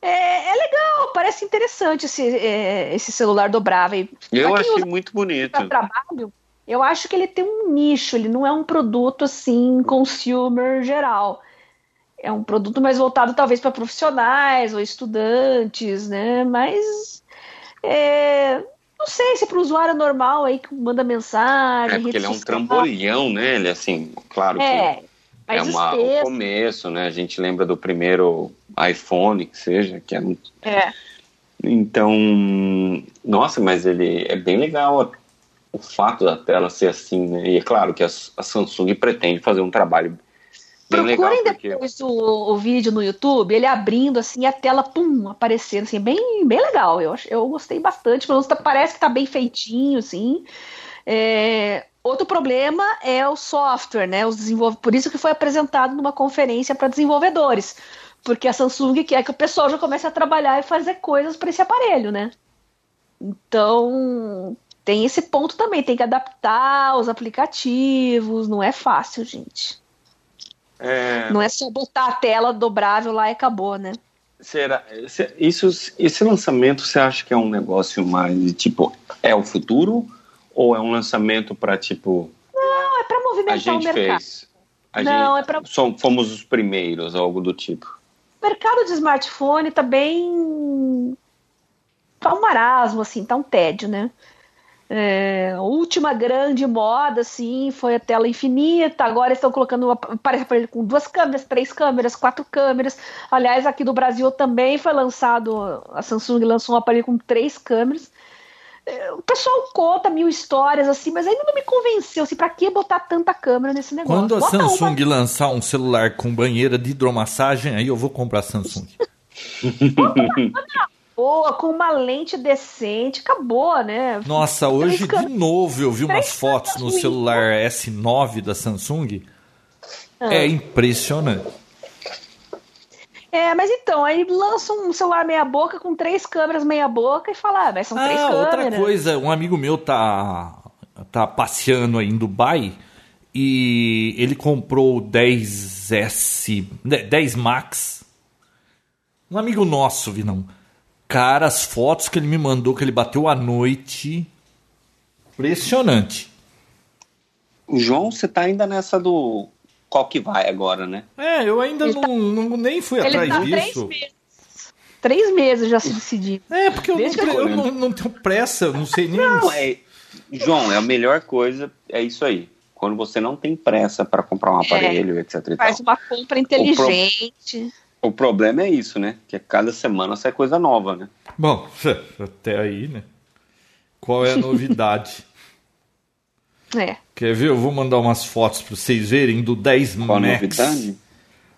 é, é, legal, parece interessante esse, é, esse celular dobrável. Eu achei muito bonito. Trabalho, eu acho que ele tem um nicho, ele não é um produto assim, consumer geral. É um produto mais voltado talvez para profissionais ou estudantes, né? Mas é, não sei se é para o usuário normal aí que manda mensagem. É porque ele é um trambolhão, né? Ele assim, claro é, que é uma, o começo, né? A gente lembra do primeiro iPhone, que seja, que é muito. É. Então, nossa, mas ele é bem legal o fato da tela ser assim, né? E é claro que a, a Samsung pretende fazer um trabalho bem Procurem legal. Porque... depois o, o, vídeo no YouTube, ele abrindo assim, a tela, pum, aparecendo, assim, bem, bem legal. Eu, eu gostei bastante, pelo menos tá, parece que tá bem feitinho, assim. É, Outro problema é o software, né? Os desenvolv... Por isso que foi apresentado numa conferência para desenvolvedores. Porque a Samsung quer que o pessoal já comece a trabalhar e fazer coisas para esse aparelho, né? Então, tem esse ponto também, tem que adaptar os aplicativos, não é fácil, gente. É... Não é só botar a tela dobrável lá e acabou, né? Será? Isso, esse lançamento você acha que é um negócio mais tipo é o futuro ou é um lançamento para tipo. Não, é para movimentar a gente o mercado. Fez, a Não, gente, é para. Fomos os primeiros, algo do tipo. O mercado de smartphone tá bem. tá um marasmo, assim, tá um tédio, né? É, a última grande moda, assim, foi a tela infinita. Agora estão colocando aparelho com duas câmeras, três câmeras, quatro câmeras. Aliás, aqui no Brasil também foi lançado. A Samsung lançou um aparelho com três câmeras o pessoal conta mil histórias assim, mas ainda não me convenceu. Assim, pra que botar tanta câmera nesse negócio? Quando a Bota Samsung uma... lançar um celular com banheira de hidromassagem, aí eu vou comprar a Samsung. boa, com uma lente decente, acabou, né? Nossa, hoje de novo eu vi umas fotos no celular S9 da Samsung. Ah. É impressionante. É, mas então, aí lança um celular meia boca com três câmeras meia boca e fala, ah, mas são ah, três câmeras. outra coisa, um amigo meu tá, tá passeando aí em Dubai e ele comprou o 10S, 10 Max. Um amigo nosso, Vinão. Cara, as fotos que ele me mandou, que ele bateu à noite. Impressionante. O João, você tá ainda nessa do qual que vai agora, né? É, eu ainda não, tá- não- nem fui Ele atrás tá três disso. meses. Três meses já se decidiu. É, porque eu, não, eu- não, não tenho pressa, eu não sei nem. Não, é. João, é a melhor coisa, é isso aí. Quando você não tem pressa para comprar um aparelho, etc. E tal. Faz uma compra inteligente. O problema é isso, né? Que cada semana sai coisa nova, né? Bom, até aí, né? Qual é a novidade? É. Quer ver? Eu vou mandar umas fotos para vocês verem do 10 Qual Max.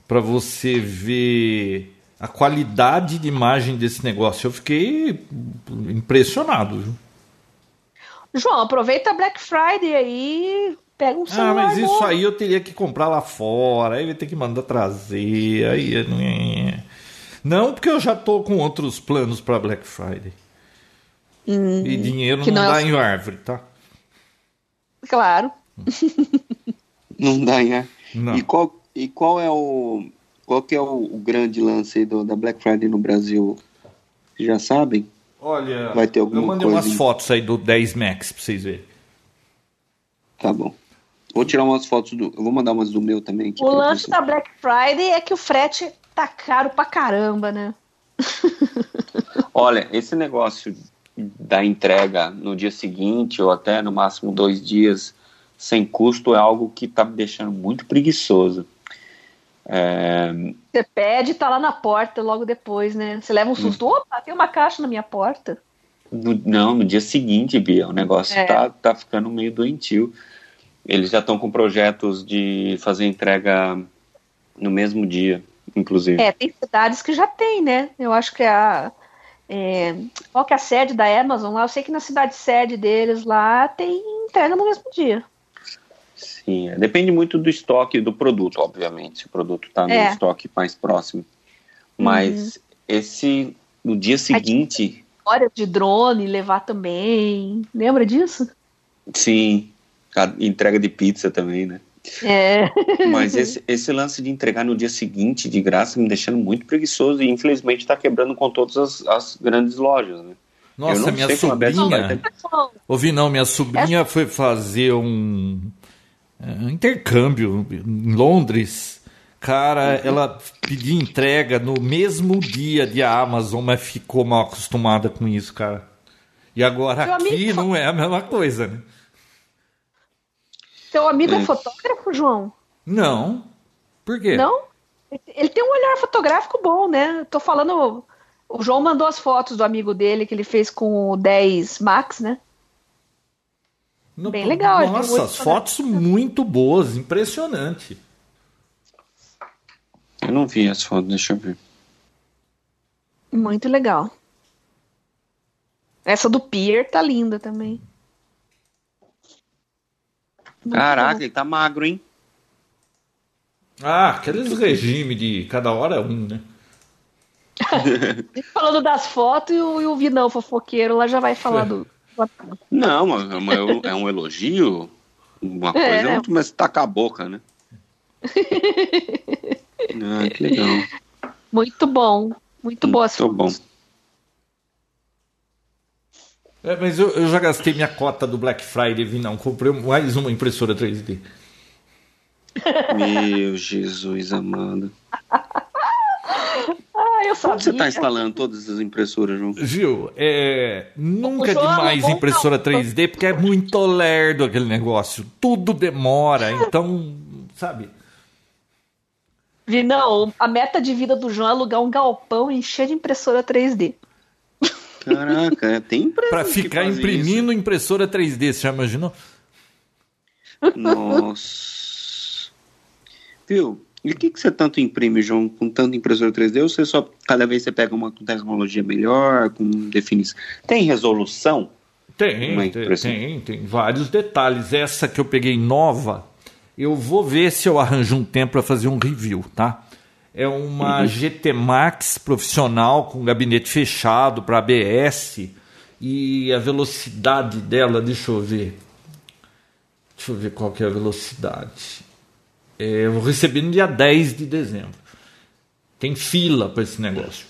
Para você ver a qualidade de imagem desse negócio. Eu fiquei impressionado. Viu? João, aproveita a Black Friday aí, pega um Ah, celular mas isso novo. aí eu teria que comprar lá fora, aí eu ia ter que mandar trazer, aí não, porque eu já tô com outros planos para Black Friday. e dinheiro Hum, não, não é dá o- em árvore, tá? Claro. Não dá, né? Não. E qual, e qual é o. Qual que é o, o grande lance aí do, da Black Friday no Brasil? Vocês já sabem? Olha, Vai ter alguma eu mandei coisa umas em- fotos aí do 10 Max pra vocês verem. Tá bom. Vou tirar umas fotos do. Eu vou mandar umas do meu também. Aqui O lance da Black Friday é que o frete tá caro pra caramba, né? Olha, esse negócio da entrega no dia seguinte ou até no máximo dois dias sem custo é algo que tá me deixando muito preguiçoso. É, Você pede e tá lá na porta logo depois, né? Você leva um susto, opa, tem uma caixa na minha porta. no- não, no dia seguinte, Bia, o negócio É. tá, tá ficando meio doentio. Eles já estão com projetos de fazer entrega no mesmo dia, inclusive. É, tem cidades que já tem, né? Eu acho que a. é, qual que é a sede da Amazon lá? Eu sei que na cidade sede deles lá tem entrega no mesmo dia. Sim, é. depende muito do estoque do produto, obviamente, se o produto está no É. Uhum. estoque mais próximo. Mas esse, no dia seguinte, Hora de drone levar também. Lembra disso? sim, a entrega de pizza também, né? É. Mas esse, esse lance de entregar no dia seguinte, de graça, me deixando muito preguiçoso e infelizmente está quebrando com todas as, as grandes lojas, né? Nossa, não minha sobrinha. Ouvi não, minha sobrinha foi fazer um, é, um intercâmbio em Londres. Cara, ela pediu entrega no mesmo dia de Amazon, mas ficou mal acostumada com isso, cara. E agora Meu aqui amigo- não é a mesma coisa, né? Seu amigo é fotógrafo, João? Não. Por quê? Não? Ele tem um olhar fotográfico bom, né? Tô falando. O João mandou as fotos do amigo dele que ele fez com o 10 Max, né? Não, Bem legal, Nossa, as fotos muito boas, impressionante. Eu não vi as fotos, deixa eu ver. Muito legal. Essa do Pier tá linda também. Muito Caraca, bom. ele tá magro, hein? Ah, aqueles regime de cada hora um, né? Falando das fotos, e o, e o Vinão fofoqueiro lá já vai falar do. do- Não, mas é uma- é um elogio. Uma coisa é, né? muito, mas tacar a boca, né? ah, que legal. Muito bom. Muito boa Muito bom. É, mas eu, eu já gastei minha cota do Black Friday, vi não. Comprei mais uma impressora 3D. Meu Jesus amado. Ah, eu sabia. Onde você tá instalando todas as impressoras, João? Gil, é, nunca João demais alugou um impressora calção. 3D, porque é muito lerdo aquele negócio. Tudo demora, então, sabe? Vinão, a meta de vida do João é alugar um galpão e encher de impressora 3D. Caraca, é, tem empresas Pra ficar imprimindo impressora 3D, você já imaginou? isso. Nossa. Viu? E o que, que você tanto imprime, João, com tanta impressora 3D? Ou você só, cada vez você pega uma com tecnologia melhor, com definição? Tem resolução? Tem, tem, tem vários detalhes. Essa que eu peguei nova, eu vou ver se eu arranjo um tempo para fazer um review, tá? É uma GT Max profissional com gabinete fechado para ABS e a velocidade dela, deixa eu ver. Deixa eu ver qual que é a velocidade. É, eu vou no dia 10 de dezembro. Tem fila para esse negócio.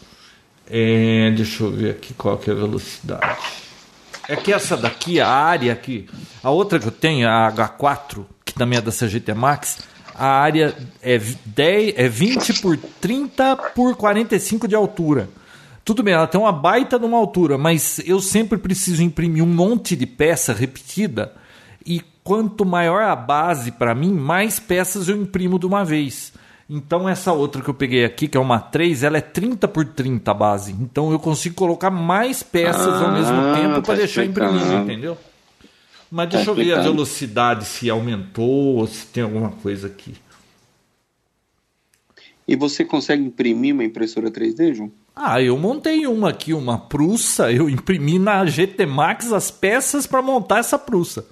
É, deixa eu ver aqui qual que é a velocidade. É que essa daqui, a área aqui, a outra que eu tenho, a H4, que também é da CGT Max, a área é, 10, é 20 por 30 por 45 de altura. Tudo bem, ela tem uma baita de uma altura, mas eu sempre preciso imprimir um monte de peça repetida e quanto maior a base para mim, mais peças eu imprimo de uma vez. Então essa outra que eu peguei aqui, que é uma 3, ela é 30 por 30 a base. Então eu consigo colocar mais peças ah, ao mesmo ah, tempo tá para deixar imprimido, entendeu? Mas deixa eu ver a velocidade se aumentou ou se tem alguma coisa aqui. E você consegue imprimir uma impressora 3D, João? Ah, eu montei uma aqui, uma prussa. Eu imprimi na GT Max as peças para montar essa prussa.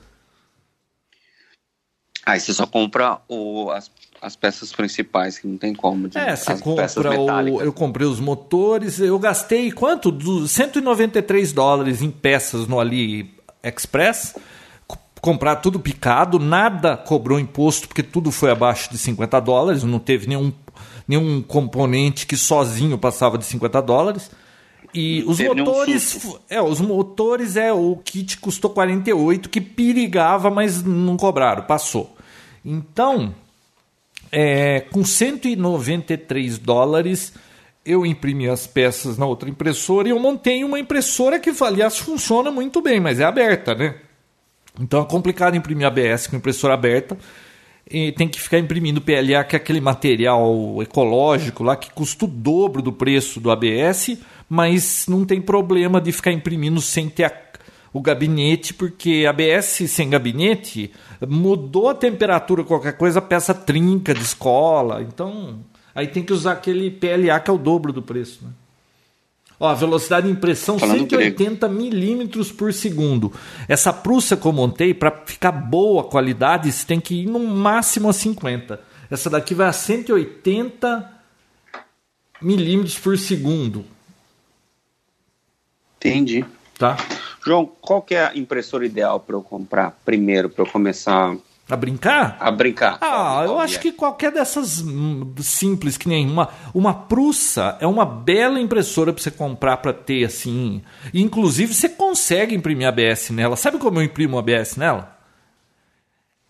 Aí você só compra o, as, as peças principais, que não tem como. De, é, você compra o. Eu comprei os motores, eu gastei quanto? 193 dólares em peças no Ali Express. Comprar tudo picado, nada cobrou imposto, porque tudo foi abaixo de 50 dólares, não teve nenhum nenhum componente que sozinho passava de 50 dólares. E os motores, é, os motores é o kit custou 48 que perigava, mas não cobraram, passou. Então, é, com 193 dólares, eu imprimi as peças na outra impressora e eu montei uma impressora que, aliás, funciona muito bem, mas é aberta, né? Então é complicado imprimir ABS com impressora aberta e tem que ficar imprimindo PLA, que é aquele material ecológico lá que custa o dobro do preço do ABS, mas não tem problema de ficar imprimindo sem ter a, o gabinete, porque ABS sem gabinete mudou a temperatura, qualquer coisa, a peça trinca, descola. Então, aí tem que usar aquele PLA que é o dobro do preço. Né? Ó, a velocidade de impressão Falando 180 milímetros por segundo. Essa Prússia que eu montei, para ficar boa a qualidade, você tem que ir no máximo a 50. Essa daqui vai a 180 milímetros por segundo. Entendi. Tá. João, qual que é a impressora ideal para eu comprar primeiro, para eu começar a brincar? A brincar. Ah, eu acho que qualquer dessas hum, simples que nem uma uma Prussa é uma bela impressora para você comprar para ter assim. Inclusive você consegue imprimir ABS nela. Sabe como eu imprimo ABS nela?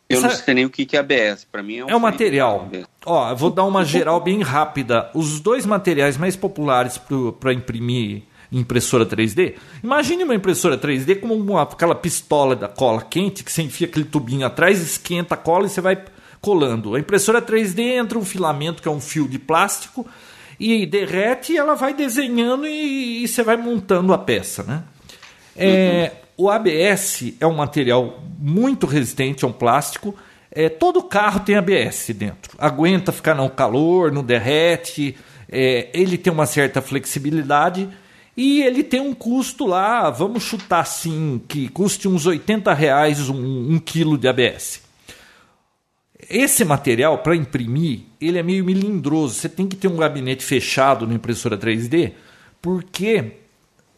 Eu Essa... não sei nem o que é ABS. Para mim é um, é um material. Ó, eu vou dar uma geral bem rápida. Os dois materiais mais populares para imprimir impressora 3D. Imagine uma impressora 3D como uma, aquela pistola da cola quente que você enfia aquele tubinho atrás, esquenta a cola e você vai colando. A impressora 3D entra um filamento que é um fio de plástico e derrete e ela vai desenhando e, e você vai montando a peça, né? É, o ABS é um material muito resistente, é um plástico. É, todo carro tem ABS dentro. Aguenta ficar no calor, não derrete. É, ele tem uma certa flexibilidade e ele tem um custo lá, vamos chutar assim, que custe uns 80 reais um, um quilo de ABS. Esse material, para imprimir, ele é meio melindroso. Você tem que ter um gabinete fechado na impressora 3D, porque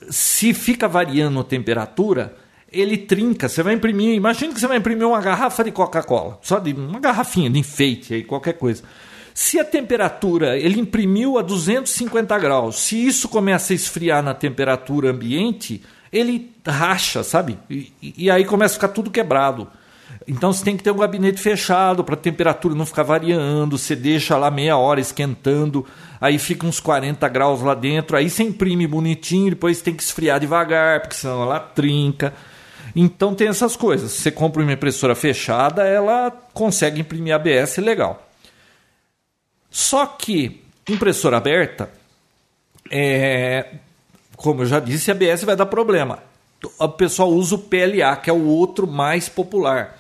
se fica variando a temperatura, ele trinca. Você vai imprimir, imagina que você vai imprimir uma garrafa de Coca-Cola, só de uma garrafinha de enfeite aí, qualquer coisa. Se a temperatura, ele imprimiu a 250 graus, se isso começa a esfriar na temperatura ambiente, ele racha, sabe? E, e aí começa a ficar tudo quebrado. Então você tem que ter um gabinete fechado para a temperatura não ficar variando. Você deixa lá meia hora esquentando, aí fica uns 40 graus lá dentro. Aí você imprime bonitinho, depois tem que esfriar devagar, porque senão ela trinca. Então tem essas coisas. Você compra uma impressora fechada, ela consegue imprimir ABS legal. Só que impressora aberta, é, como eu já disse, a ABS vai dar problema. O pessoal usa o PLA, que é o outro mais popular.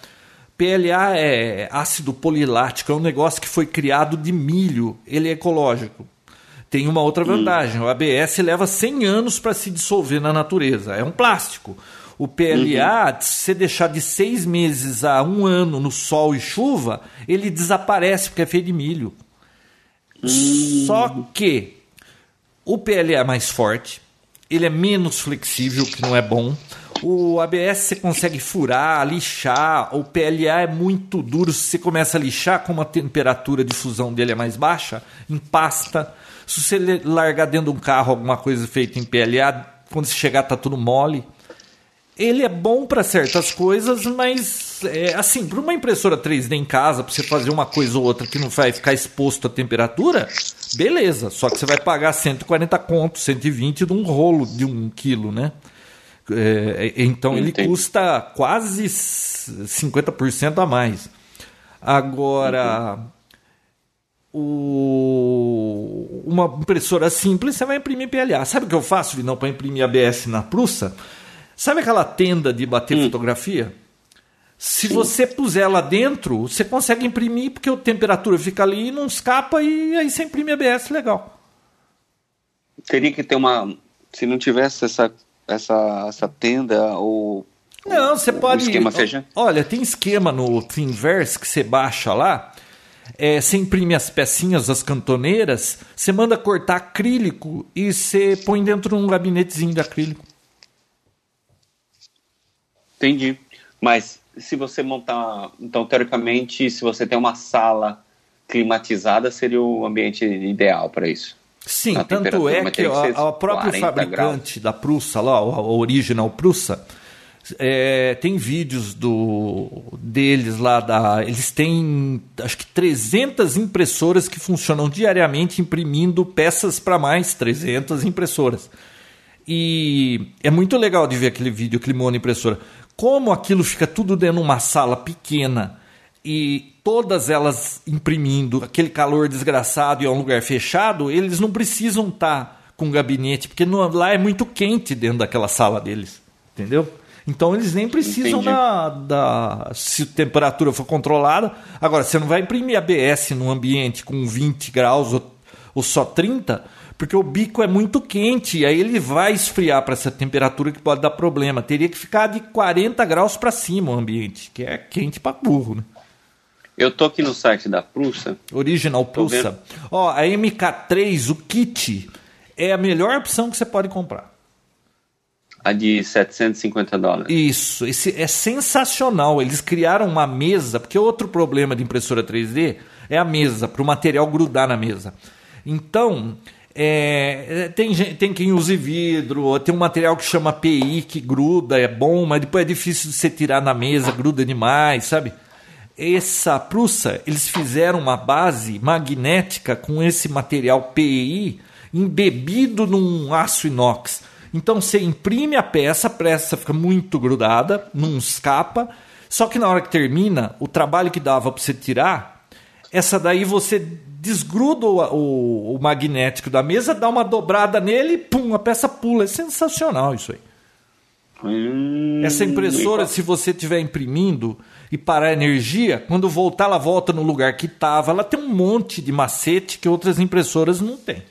PLA é ácido polilático, é um negócio que foi criado de milho, ele é ecológico. Tem uma outra hum. vantagem: o ABS leva 100 anos para se dissolver na natureza. É um plástico. O PLA, uhum. se você deixar de seis meses a um ano no sol e chuva, ele desaparece porque é feito de milho. Hum. Só que o PLA é mais forte, ele é menos flexível, que não é bom. O ABS você consegue furar, lixar. O PLA é muito duro. Se você começa a lixar, como a temperatura de fusão dele é mais baixa, empasta. Se você largar dentro de um carro alguma coisa feita em PLA, quando você chegar tá tudo mole. Ele é bom para certas coisas, mas é, assim, para uma impressora 3D em casa, para você fazer uma coisa ou outra que não vai ficar exposto à temperatura, beleza. Só que você vai pagar 140 contos, 120 de um rolo de um quilo, né? É, então ele Entendi. custa quase 50% a mais. Agora, o, uma impressora simples, você vai imprimir PLA. Sabe o que eu faço, Vinão, para imprimir ABS na Prussa? Sabe aquela tenda de bater hum. fotografia? Se Sim. você puser lá dentro, você consegue imprimir, porque a temperatura fica ali e não escapa, e aí você imprime ABS legal. Teria que ter uma. Se não tivesse essa, essa, essa tenda ou. Não, você pode. Esquema feijão? Olha, tem esquema no Thinverse que você baixa lá. É, você imprime as pecinhas, as cantoneiras, você manda cortar acrílico e você põe dentro de um gabinetezinho de acrílico. Entendi. Mas se você montar. Então, teoricamente, se você tem uma sala climatizada, seria o ambiente ideal para isso. Sim, tanto é que, a, a própria fabricante graus. da Prussa, lá, a Original Prussa, é, tem vídeos do deles lá da eles têm acho que 300 impressoras que funcionam diariamente imprimindo peças para mais 300 impressoras e é muito legal de ver aquele vídeo aquele mono impressora como aquilo fica tudo dentro de uma sala pequena e todas elas imprimindo aquele calor desgraçado e é um lugar fechado, eles não precisam estar tá com gabinete, porque lá é muito quente dentro daquela sala deles, entendeu? Então eles nem precisam da, da. Se a temperatura for controlada. Agora, você não vai imprimir ABS num ambiente com 20 graus ou, ou só 30 porque o bico é muito quente e aí ele vai esfriar para essa temperatura que pode dar problema. Teria que ficar de 40 graus para cima o ambiente, que é quente para burro, né? Eu tô aqui no site da Prussa. Original Prussa. Ó, a MK3, o kit, é a melhor opção que você pode comprar. A de 750 dólares. Isso, esse é sensacional. Eles criaram uma mesa, porque outro problema de impressora 3D é a mesa, para o material grudar na mesa. Então, é, tem, tem quem use vidro, tem um material que chama PI que gruda, é bom, mas depois é difícil de você tirar na mesa, gruda demais, sabe? Essa Prussa, eles fizeram uma base magnética com esse material PI embebido num aço inox. Então você imprime a peça, a peça fica muito grudada, não escapa. Só que na hora que termina, o trabalho que dava para você tirar, essa daí você desgruda o, o, o, magnético da mesa, dá uma dobrada nele e pum, a peça pula. É sensacional isso aí. Hum, Essa impressora, se você estiver imprimindo e parar a energia, quando voltar, ela volta no lugar que estava. Ela tem um monte de macete que outras impressoras não têm.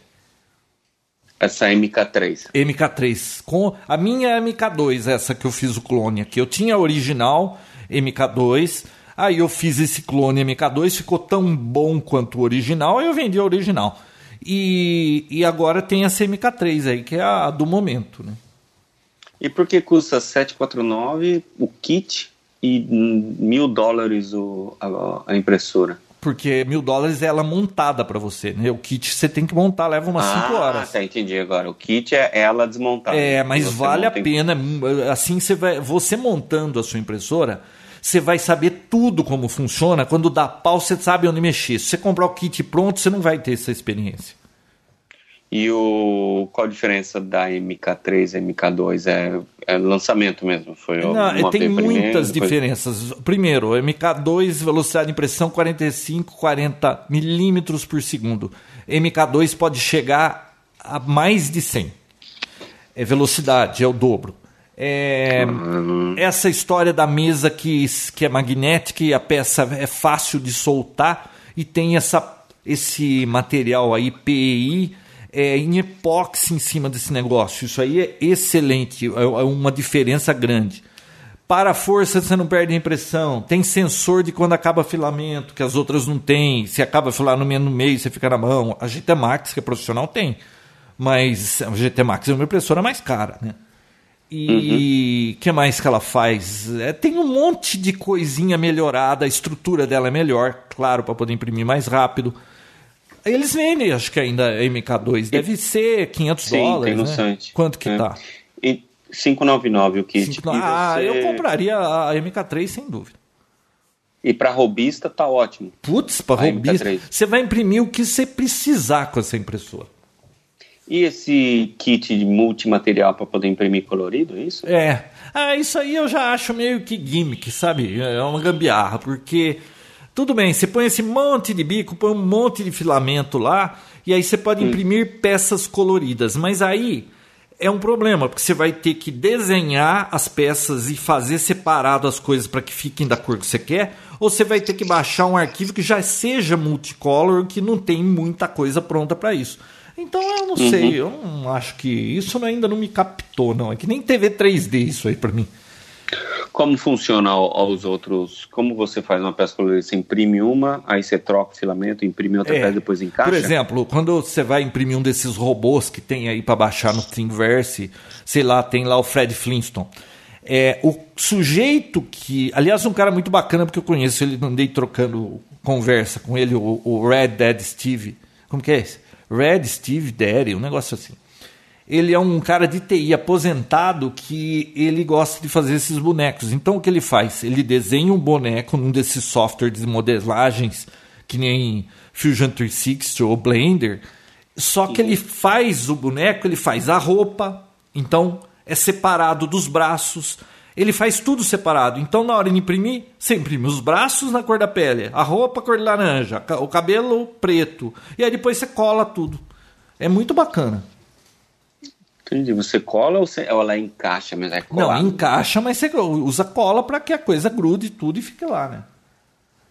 Essa MK3. MK3. Com a minha é MK2, essa que eu fiz o clone aqui. Eu tinha a original MK2 Aí eu fiz esse clone MK2, ficou tão bom quanto o original, eu vendi a original. E, e agora tem essa MK3 aí, que é a do momento, né? E por que custa 749 o kit e mil dólares o, a, a impressora? Porque mil dólares é ela montada para você, né? O kit você tem que montar, leva umas 5 ah, horas. Ah, tá, entendi agora. O kit é ela desmontada. É, mas vale a pena. Assim, você, vai, você montando a sua impressora, você vai saber tudo como funciona. Quando dá pau, você sabe onde mexer. Se você comprar o kit pronto, você não vai ter essa experiência. E o qual a diferença da MK3 e MK2? É, é lançamento mesmo? Foi não, tem muitas diferenças. Primeiro, MK2, velocidade de impressão 45, 40 milímetros por segundo. MK2 pode chegar a mais de 100. É velocidade, é o dobro. É, uhum. Essa história da mesa que, que é magnética e a peça é fácil de soltar e tem essa, esse material aí, PEI, é, em epóxi em cima desse negócio. Isso aí é excelente, é, é uma diferença grande. Para a força você não perde a impressão. Tem sensor de quando acaba filamento, que as outras não tem. Se acaba filamento no meio, você fica na mão. A GT Max, que é profissional, tem. Mas a GT Max é uma impressora mais cara, né? E o uhum. que mais que ela faz? É, tem um monte de coisinha melhorada, a estrutura dela é melhor, claro, para poder imprimir mais rápido. Eles vendem, acho que ainda MK2, deve ser 500 Sim, dólares. Tem no né? site. Quanto que é. tá? E 599 o kit. 5, ah, você... eu compraria a MK3 sem dúvida. E para robista tá ótimo. Putz, para robista. Você vai imprimir o que você precisar com essa impressora. E esse kit de multimaterial para poder imprimir colorido, é isso? É. Ah, isso aí eu já acho meio que gimmick, sabe? É uma gambiarra, porque tudo bem, você põe esse monte de bico, põe um monte de filamento lá, e aí você pode hum. imprimir peças coloridas, mas aí é um problema, porque você vai ter que desenhar as peças e fazer separado as coisas para que fiquem da cor que você quer, ou você vai ter que baixar um arquivo que já seja multicolor, que não tem muita coisa pronta para isso. Então eu não uhum. sei, eu não acho que isso ainda não me captou, não. É que nem TV 3D isso aí para mim. Como funciona aos outros? Como você faz uma peça colorida? Você imprime uma, aí você troca o filamento, imprime outra é, peça depois encaixa? Por exemplo, quando você vai imprimir um desses robôs que tem aí para baixar no Thingiverse, sei lá, tem lá o Fred Flintstone. É, o sujeito que. Aliás, um cara muito bacana, porque eu conheço ele, andei trocando conversa com ele, o, o Red Dead Steve. Como que é esse? Red Steve Daddy, um negócio assim. Ele é um cara de TI aposentado que ele gosta de fazer esses bonecos. Então o que ele faz? Ele desenha um boneco num desses softwares de modelagens que nem Fusion 360 ou Blender. Só que ele faz o boneco, ele faz a roupa, então é separado dos braços, ele faz tudo separado. Então, na hora de imprimir, você imprime os braços na cor da pele, a roupa cor de laranja, o cabelo preto. E aí depois você cola tudo. É muito bacana. Entendi. Você cola ou, você, ou ela encaixa, mas é colado? Não, encaixa, mas você usa cola para que a coisa grude tudo e fique lá, né?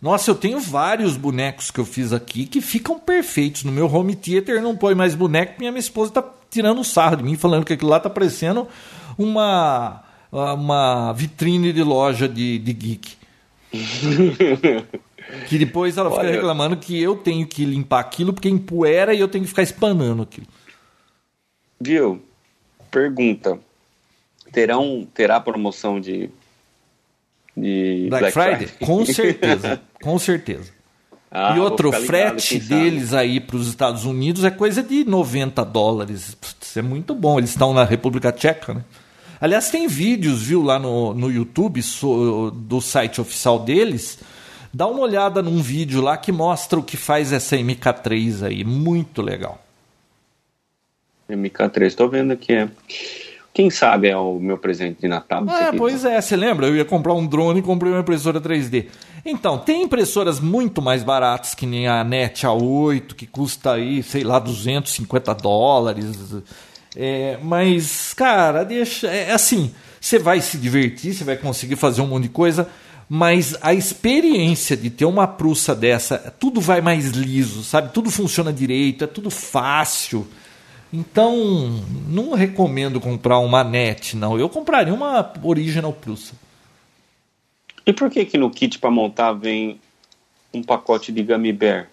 Nossa, eu tenho vários bonecos que eu fiz aqui que ficam perfeitos. No meu home theater não põe mais boneco, minha esposa tá tirando sarro de mim, falando que aquilo lá tá parecendo uma uma vitrine de loja de, de geek. que depois ela fica Olha... reclamando que eu tenho que limpar aquilo porque empoeira e eu tenho que ficar espanando aquilo. Viu? Pergunta. Terão, terá promoção de, de Black, Black Friday? Friday? Com certeza, com certeza. Ah, e outro, o frete deles aí para os Estados Unidos é coisa de 90 dólares. Isso é muito bom. Eles estão na República Tcheca, né? Aliás, tem vídeos, viu, lá no, no YouTube so, do site oficial deles. Dá uma olhada num vídeo lá que mostra o que faz essa MK3 aí. Muito legal. MK3, estou vendo aqui. É. Quem sabe é o meu presente de Natal. Ah, pois é, você lembra? Eu ia comprar um drone e comprei uma impressora 3D. Então, tem impressoras muito mais baratas que nem a NET A8, que custa aí, sei lá, 250 dólares. É, mas, cara, deixa. É, é assim, você vai se divertir, você vai conseguir fazer um monte de coisa, mas a experiência de ter uma prussa dessa, tudo vai mais liso, sabe? Tudo funciona direito, é tudo fácil. Então, não recomendo comprar uma net, não. Eu compraria uma original prussa. E por que que no kit para montar vem um pacote de gummy bear?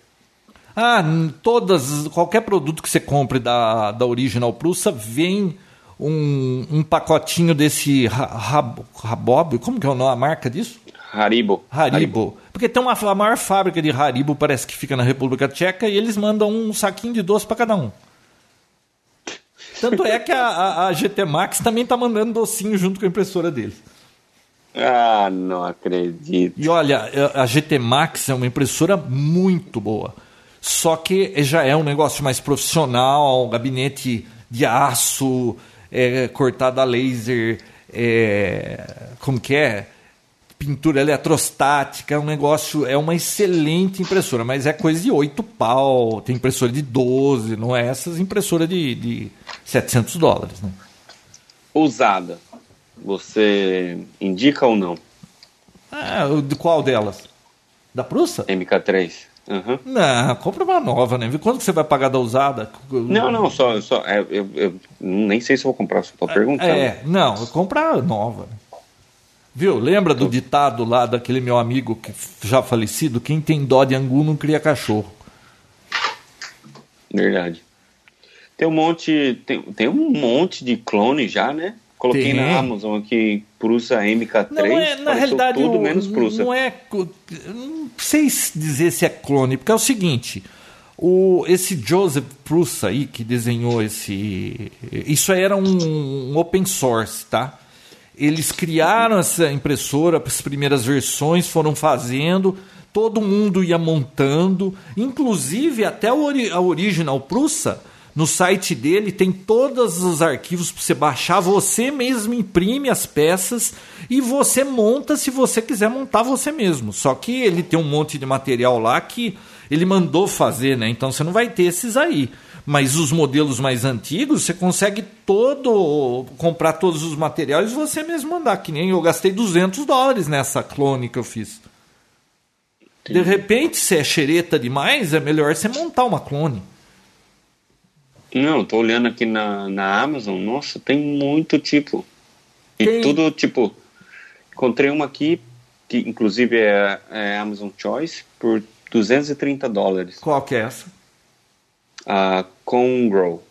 Ah, todas, qualquer produto que você compre da, da Original Prussa vem um, um pacotinho desse rab, Rabob, como que é a marca disso? Haribo. Haribo. Haribo. Porque tem uma a maior fábrica de Haribo, parece que fica na República Tcheca, e eles mandam um saquinho de doce para cada um. Tanto é que a, a, a GT Max também está mandando docinho junto com a impressora deles. Ah, não acredito. E olha, a GT Max é uma impressora muito boa. Só que já é um negócio mais profissional, gabinete de aço, é, cortado a laser, é, como que é? Pintura eletrostática, é um negócio, é uma excelente impressora, mas é coisa de 8 pau, tem impressora de 12, não é essas impressoras de, de 700 dólares. Né? Usada, você indica ou não? Ah, de qual delas? Da Prussa? MK3. Uhum. Não, compra uma nova, né? Quanto que você vai pagar da usada? Não, não, só, só é, eu, eu, nem sei se vou comprar, só tô perguntando. É, não, comprar nova. Viu? Lembra do ditado lá daquele meu amigo que já falecido? Quem tem dó de angu não cria cachorro. Verdade. Tem um monte, tem, tem um monte de clone já, né? Coloquei Tem. na Amazon aqui Prusa MK3. Não é, na realidade, tudo menos Prusa. Não é. Não sei dizer se é clone, porque é o seguinte: O, esse Joseph Prusa aí que desenhou esse. Isso aí era um, um open source, tá? Eles criaram essa impressora, as primeiras versões foram fazendo, todo mundo ia montando, inclusive até a Original Prusa, no site dele tem todos os arquivos para você baixar, você mesmo imprime as peças e você monta se você quiser montar você mesmo. Só que ele tem um monte de material lá que ele mandou fazer, né? Então você não vai ter esses aí. Mas os modelos mais antigos, você consegue todo comprar todos os materiais e você mesmo mandar. Que nem eu gastei 200 dólares nessa clone que eu fiz. De repente, se é xereta demais, é melhor você montar uma clone. Não, tô olhando aqui na, na Amazon, nossa, tem muito tipo. E tem... tudo tipo. Encontrei uma aqui, que inclusive é, é Amazon Choice, por 230 dólares. Qual que é essa? A Congrow.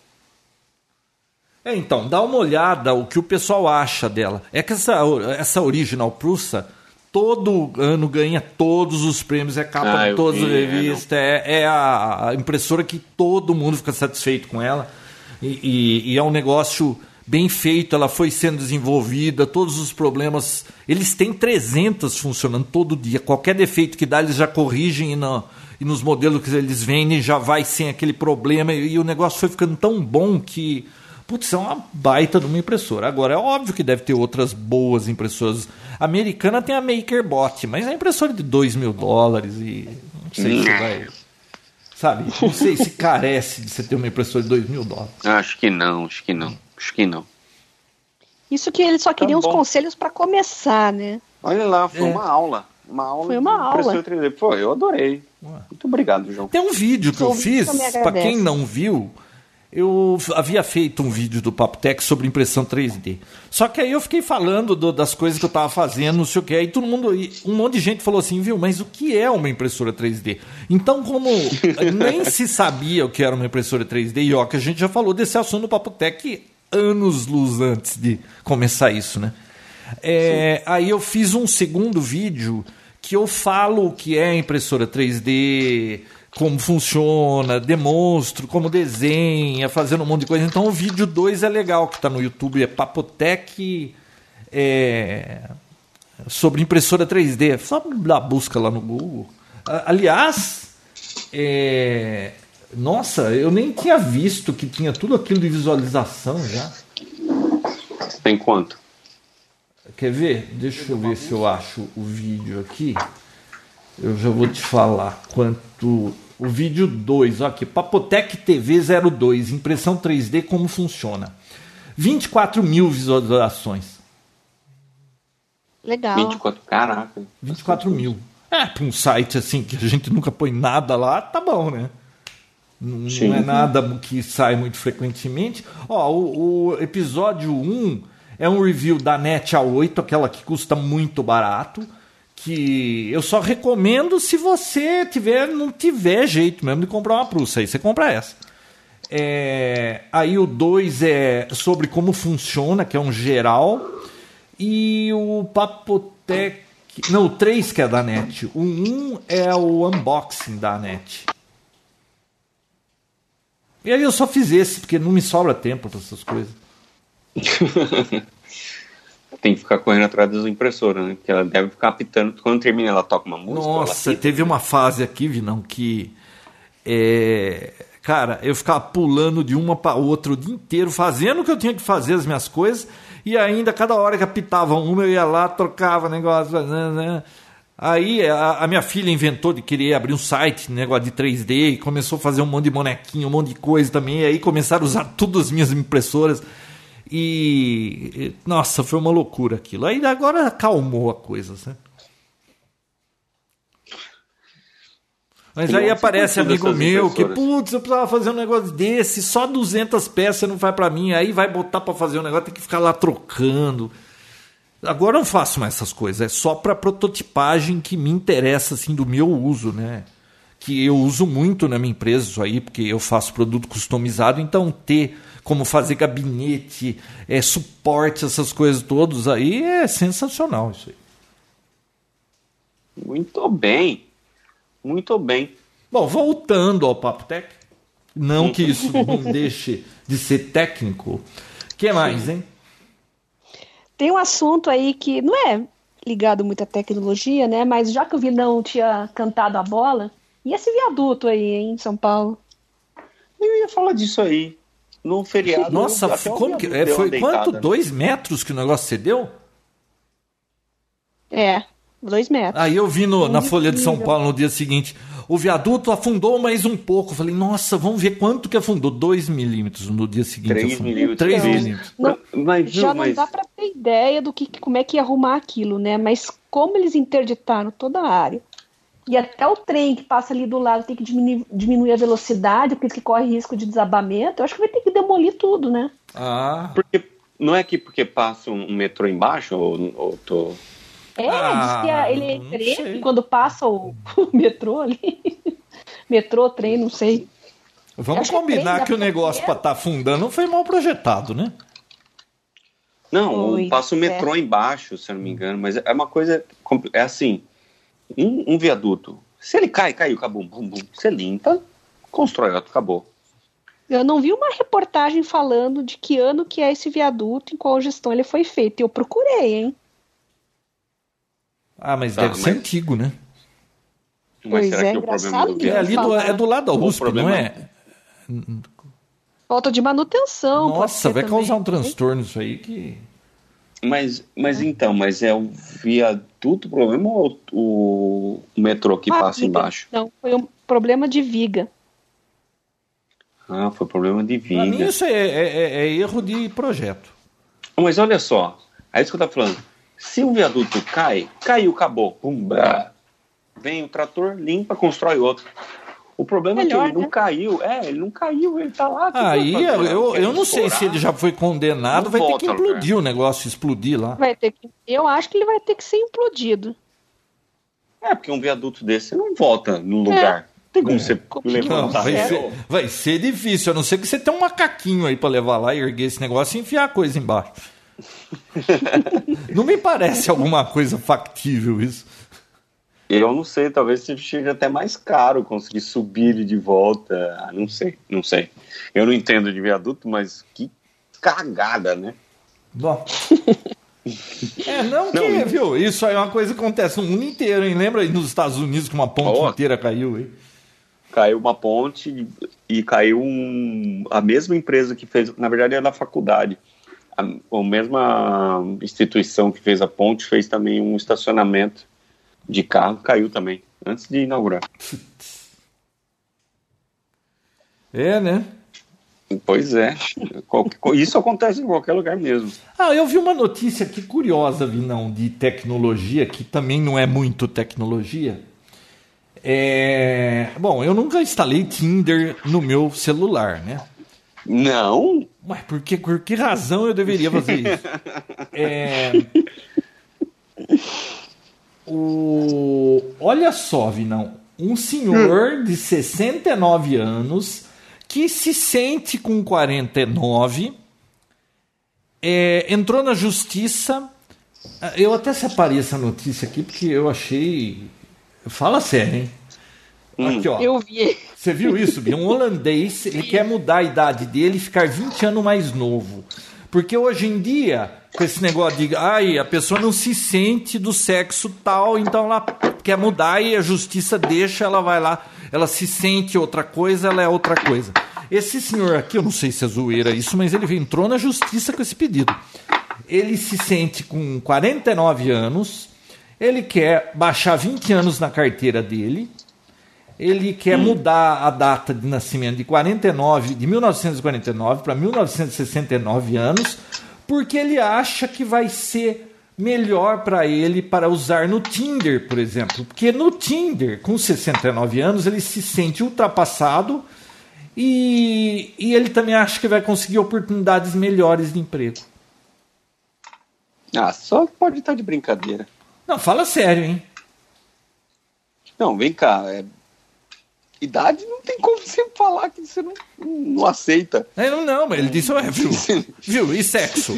É, então, dá uma olhada o que o pessoal acha dela. É que essa, essa original Prussa todo ano ganha todos os prêmios, é capa ah, de todas as revistas, é, é a, a, impressora que todo mundo fica satisfeito com ela. E, e, e, é um negócio bem feito, ela foi sendo desenvolvida, todos os problemas. Eles têm 300 funcionando todo dia. Qualquer defeito que dá, eles já corrigem e, no, e nos modelos que eles vendem já vai sem aquele problema. E, e o negócio foi ficando tão bom que. Putz, é uma baita de uma impressora. Agora, é óbvio que deve ter outras boas impressoras. A americana tem a MakerBot, mas é impressora de 2 mil dólares e. Não sei se vai. Sabe? Não sei se carece de você ter uma impressora de 2 mil dólares. Acho que não, acho que não. Acho que não. Isso que eles só queriam tá os conselhos para começar, né? Olha lá, foi é. uma aula. Uma aula foi uma aula. 3D. Pô, eu adorei. Muito obrigado, João. Tem um vídeo que eu fiz, para quem não viu, eu havia feito um vídeo do Papo Tech sobre impressão 3D. Só que aí eu fiquei falando do, das coisas que eu estava fazendo, não sei o que. Aí todo mundo, um monte de gente falou assim, viu, mas o que é uma impressora 3D? Então, como nem se sabia o que era uma impressora 3D, e ó, que a gente já falou desse assunto no Papo Tech anos luz antes de começar isso, né? É, aí eu fiz um segundo vídeo que eu falo o que é impressora 3D, como funciona, demonstro como desenha, fazendo um monte de coisa. Então o vídeo 2 é legal, que está no YouTube, é Papotec é, sobre impressora 3D. Só dá busca lá no Google. Aliás, é, nossa, eu nem tinha visto que tinha tudo aquilo de visualização já. Tem quanto? Quer ver? Deixa eu ver se eu acho o vídeo aqui. Eu já vou te falar quanto. O vídeo 2, aqui, Papotec TV 02, impressão 3D, como funciona. 24 mil visualizações. Legal. 24, caraca. 24 mil. É, para um site assim que a gente nunca põe nada lá, tá bom, né? Não, Sim. é nada que sai muito frequentemente. Ó, o, o, episódio 1 é um review da NET A8, aquela que custa muito barato. Que eu só recomendo se você tiver, não tiver jeito mesmo de comprar uma Prussa. Aí você compra essa. É, aí o 2 é sobre como funciona, que é um geral. E o Papotec. Não, o 3 que é da NET. O 1 um é o unboxing da NET. E aí eu só fiz esse, porque não me sobra tempo para essas coisas. Tem que ficar correndo atrás das impressoras, né? Porque ela deve ficar apitando. Quando termina, ela toca uma música. Nossa, teve uma fase aqui, Vinão, que. É... Cara, eu ficava pulando de uma para outra o dia inteiro, fazendo o que eu tinha que fazer, as minhas coisas, e ainda cada hora que apitava uma, eu ia lá, trocava negócio, né, né? Aí a, a, minha filha inventou de querer abrir um site, negócio de 3D, e começou a fazer um monte de bonequinho, um monte de coisa também. E aí começaram a usar todas as minhas impressoras. E nossa, foi uma loucura aquilo. Aí agora acalmou a coisa, né? Mas aí aparece amigo meu que, putz, eu precisava fazer um negócio desse, só 200 peças não vai para mim. Aí vai botar para fazer um negócio, tem que ficar lá trocando. Agora eu não faço mais essas coisas, é só para prototipagem que me interessa assim do meu uso, né? Que eu uso muito na minha empresa isso aí, porque eu faço produto customizado, então ter como fazer gabinete, é, suporte, essas coisas todas aí é sensacional isso aí. Muito bem. Muito bem. Bom, voltando ao Papo Tech, não que isso não deixe de ser técnico. O que mais, hein? Tem um assunto aí que não é ligado muito à tecnologia, né? Mas já que o Vinão tinha cantado a bola, e esse viaduto aí, hein, em São Paulo? Eu ia falar disso aí. No feriado. Nossa, até o como que, é, foi deitada, quanto? né? Dois metros que o negócio cedeu? É, dois metros. Aí eu vi no- na Folha de São. Paulo no dia seguinte, o viaduto afundou mais um pouco. Eu Falei, nossa, vamos ver quanto que afundou. Dois milímetros no dia seguinte. Três afundou. milímetros. Três Não. milímetros. Não, Mas, Já não mas- dá para ter ideia do que como é que ia arrumar aquilo, né? Mas como eles interditaram toda a área e até o trem que passa ali do lado tem que diminuir, diminuir a velocidade porque que corre risco de desabamento, eu acho que vai ter que demolir tudo, né? Ah, Porque, não é que porque passa um metrô embaixo, ou, ou tô... É, Ah, diz que a- ele é trem quando passa o, o metrô ali. metrô, trem, não sei. vamos que é combinar três que o negócio para estar afundando não foi mal projetado, né? Não, passa o é. metrô embaixo, se eu não me engano, mas é uma coisa. É assim: um, um viaduto, se ele cai, caiu, acabou, bum, bum, você limpa, constrói outro, acabou. Eu não vi uma reportagem falando de que ano que é esse viaduto, em qual gestão ele foi feito. Eu procurei, hein? Ah, mas Tá, deve ser mas- antigo, né? Mas Pois será é, que o problema do É ali do, é do lado da O USP, não problema- é? Falta de manutenção. Nossa, ser vai também. causar um transtorno isso aí que. Mas, mas então, mas é o viaduto o problema ou o, o metrô que Ah, passa viga. embaixo? Não, foi um problema de viga. Ah, foi problema de Pra mim, viga. isso é, é- é- é erro de projeto. Mas olha só, é isso que eu tô falando. Se um viaduto cai, caiu, acabou. Pum, brá. Vem o trator, limpa, constrói outro. O problema é Melhor, que ele né? não caiu. É, ele não caiu, ele tá lá. que Aí eu, Quer eu não sei se ele já foi condenado, Não vai ter volta que ao lugar. implodir o negócio, explodir lá. Vai ter que, eu acho que ele vai ter que ser implodido. É, porque um viaduto desse você não volta no lugar. Tem como você Não, levantar. vai, É. ser, vai ser difícil, a não ser que você tenha um macaquinho aí pra levar lá e erguer esse negócio e enfiar a coisa embaixo. não me parece alguma coisa factível isso. Eu não sei, talvez seja até mais caro conseguir subir ele de volta. Ah, Não sei, não sei. Eu não entendo de viaduto, mas que cagada, né? Bom. É, não que, Não, viu? Isso aí é uma coisa que acontece no mundo inteiro, hein? Lembra aí nos Estados Unidos que uma ponte Ó. inteira caiu aí? Caiu uma ponte e caiu um, a mesma empresa que fez, na verdade é da faculdade. A, a mesma instituição que fez a ponte fez também um estacionamento de carro, caiu também, antes de inaugurar. É, né? Pois é, isso acontece em qualquer lugar mesmo. Ah, eu vi uma notícia aqui curiosa, Vinão, de tecnologia, que também não é muito tecnologia. É... Bom, eu nunca instalei Tinder no meu celular, né? Não, Mas por que, por que razão eu deveria fazer isso? É... O... Olha só, Vinão. Um senhor de 69 anos que se sente com 49 é, entrou na justiça. Eu até separei essa notícia aqui porque eu achei. Fala sério, hein? Aqui, ó. Eu vi. Você viu isso, Bia? Um holandês, ele quer mudar a idade dele e ficar 20 anos mais novo. Porque hoje em dia, com esse negócio de ai, a pessoa não se sente do sexo tal, então ela quer mudar e a justiça deixa, ela vai lá, ela se sente outra coisa, ela é outra coisa. Esse senhor aqui, eu não sei se é zoeira isso, mas ele entrou na justiça com esse pedido. Ele se sente com 49 anos, ele quer baixar 20 anos na carteira dele, ele quer mudar a data de nascimento de 49, de 1949 para 1969 anos, porque ele acha que vai ser melhor para ele para usar no Tinder, por exemplo. Porque no Tinder, com 69 anos, ele se sente ultrapassado e, e ele também acha que vai conseguir oportunidades melhores de emprego. ah, só pode estar de brincadeira. Não, fala sério, hein? Não, vem cá, é, idade não tem como você falar que você não, não aceita. É, Não, não, mas ele disse, ué, viu? Viu? E sexo?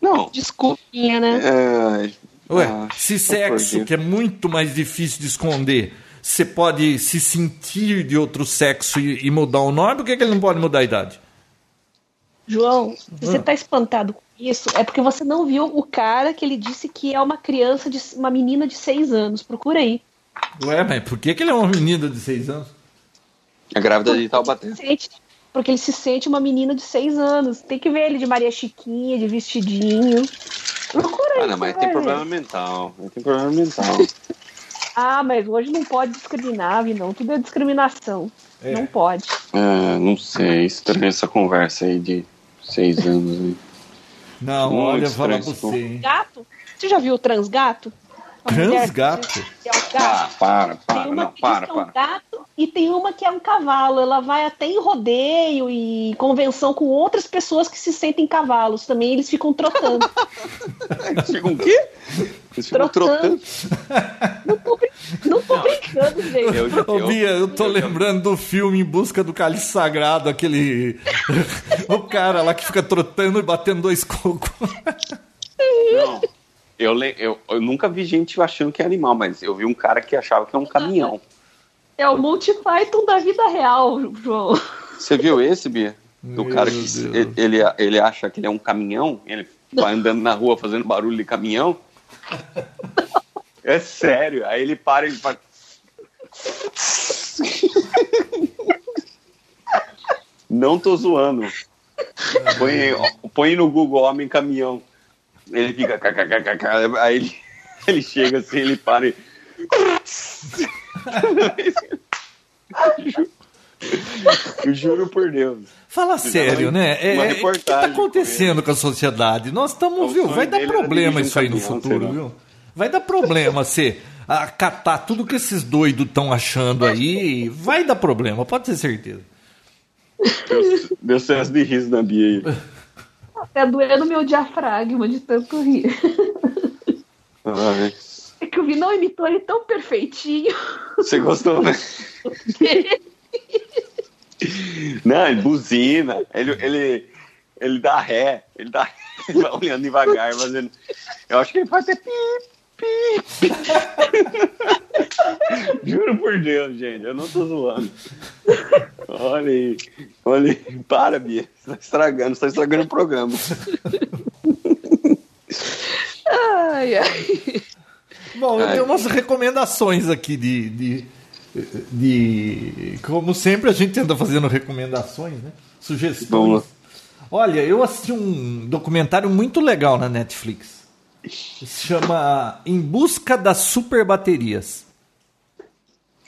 Não, Desculpinha, né? é, Ué, ah, se sexo, que é muito mais difícil de esconder, você pode se sentir de outro sexo e, e mudar o nome, por que, que ele não pode mudar a idade? João, se você tá espantado com isso, é porque você não viu o cara que ele disse que é uma criança, de uma menina de seis anos. Procura aí. Ué, mas por que, que ele é uma menina de seis anos? A grávida de Taubaté. Porque ele se sente uma menina de seis anos. Tem que ver ele de Maria Chiquinha, de vestidinho. Procura. Ah, não, mas tem problema mental. Ele tem problema mental. Ah, mas hoje não pode discriminar, vi não. Tudo é discriminação. É. Não pode. Ah, não sei, estranha essa conversa aí de seis anos. Aí. Não, Muito olha, fala pra você, hein? Gato? Você já viu o transgato? Transgato? é um gato. Ah, para, Tem para, uma não, que para, que é um para. gato e tem uma que é um cavalo. Ela vai até em rodeio e convenção com outras pessoas que se sentem cavalos. Também eles ficam trotando. Eles ficam o quê? Eles ficam Trotando. trotando. não, tô, não tô brincando, gente. Eu- Ô, Bia, eu tô eu- lembrando do filme Em Busca do Cálice Sagrado, aquele. o cara lá que fica trotando e batendo dois cocos. Não. Eu, eu, eu nunca vi gente achando que é animal, mas eu vi um cara que achava que é um caminhão. É o Monty Python da vida real, João. Você viu esse, Bia? Do Meu cara que ele, ele, ele acha que ele é um caminhão, ele vai andando na rua fazendo barulho de caminhão. É sério. Aí ele para e ele faz. Não tô zoando. Põe, põe no Google Homem Caminhão. Ele fica. Aí ele, ele chega assim, ele para e. Eu juro por Deus. Fala sério, né? É, é, o que tá reportagem acontecendo com a sociedade? Nós estamos, viu? sonho Vai dar problema isso aí no futuro, viu? Vai dar problema você acatar tudo que esses doidos estão achando aí. Vai dar problema, pode ter certeza. Deu, deu senso de riso na Bia aí. Tá doendo meu diafragma de tanto rir. Ai, É que o Vinão imitou ele tão perfeitinho. Você gostou, né? Não, ele buzina, ele, ele, ele dá ré, ele dá ele vai olhando devagar, fazendo. Eu acho que ele faz até pi, pi. Juro por Deus, gente, eu não tô zoando. Olha aí, olha aí. Para, Bia, você tá estragando, você tá estragando o programa. Ai, ai. Bom, eu Ai. tenho umas recomendações aqui de, de, de- Como sempre, a gente anda fazendo recomendações, né? Sugestões. Olha, eu assisti um documentário muito legal na Netflix. Se chama Em Busca das Super Baterias.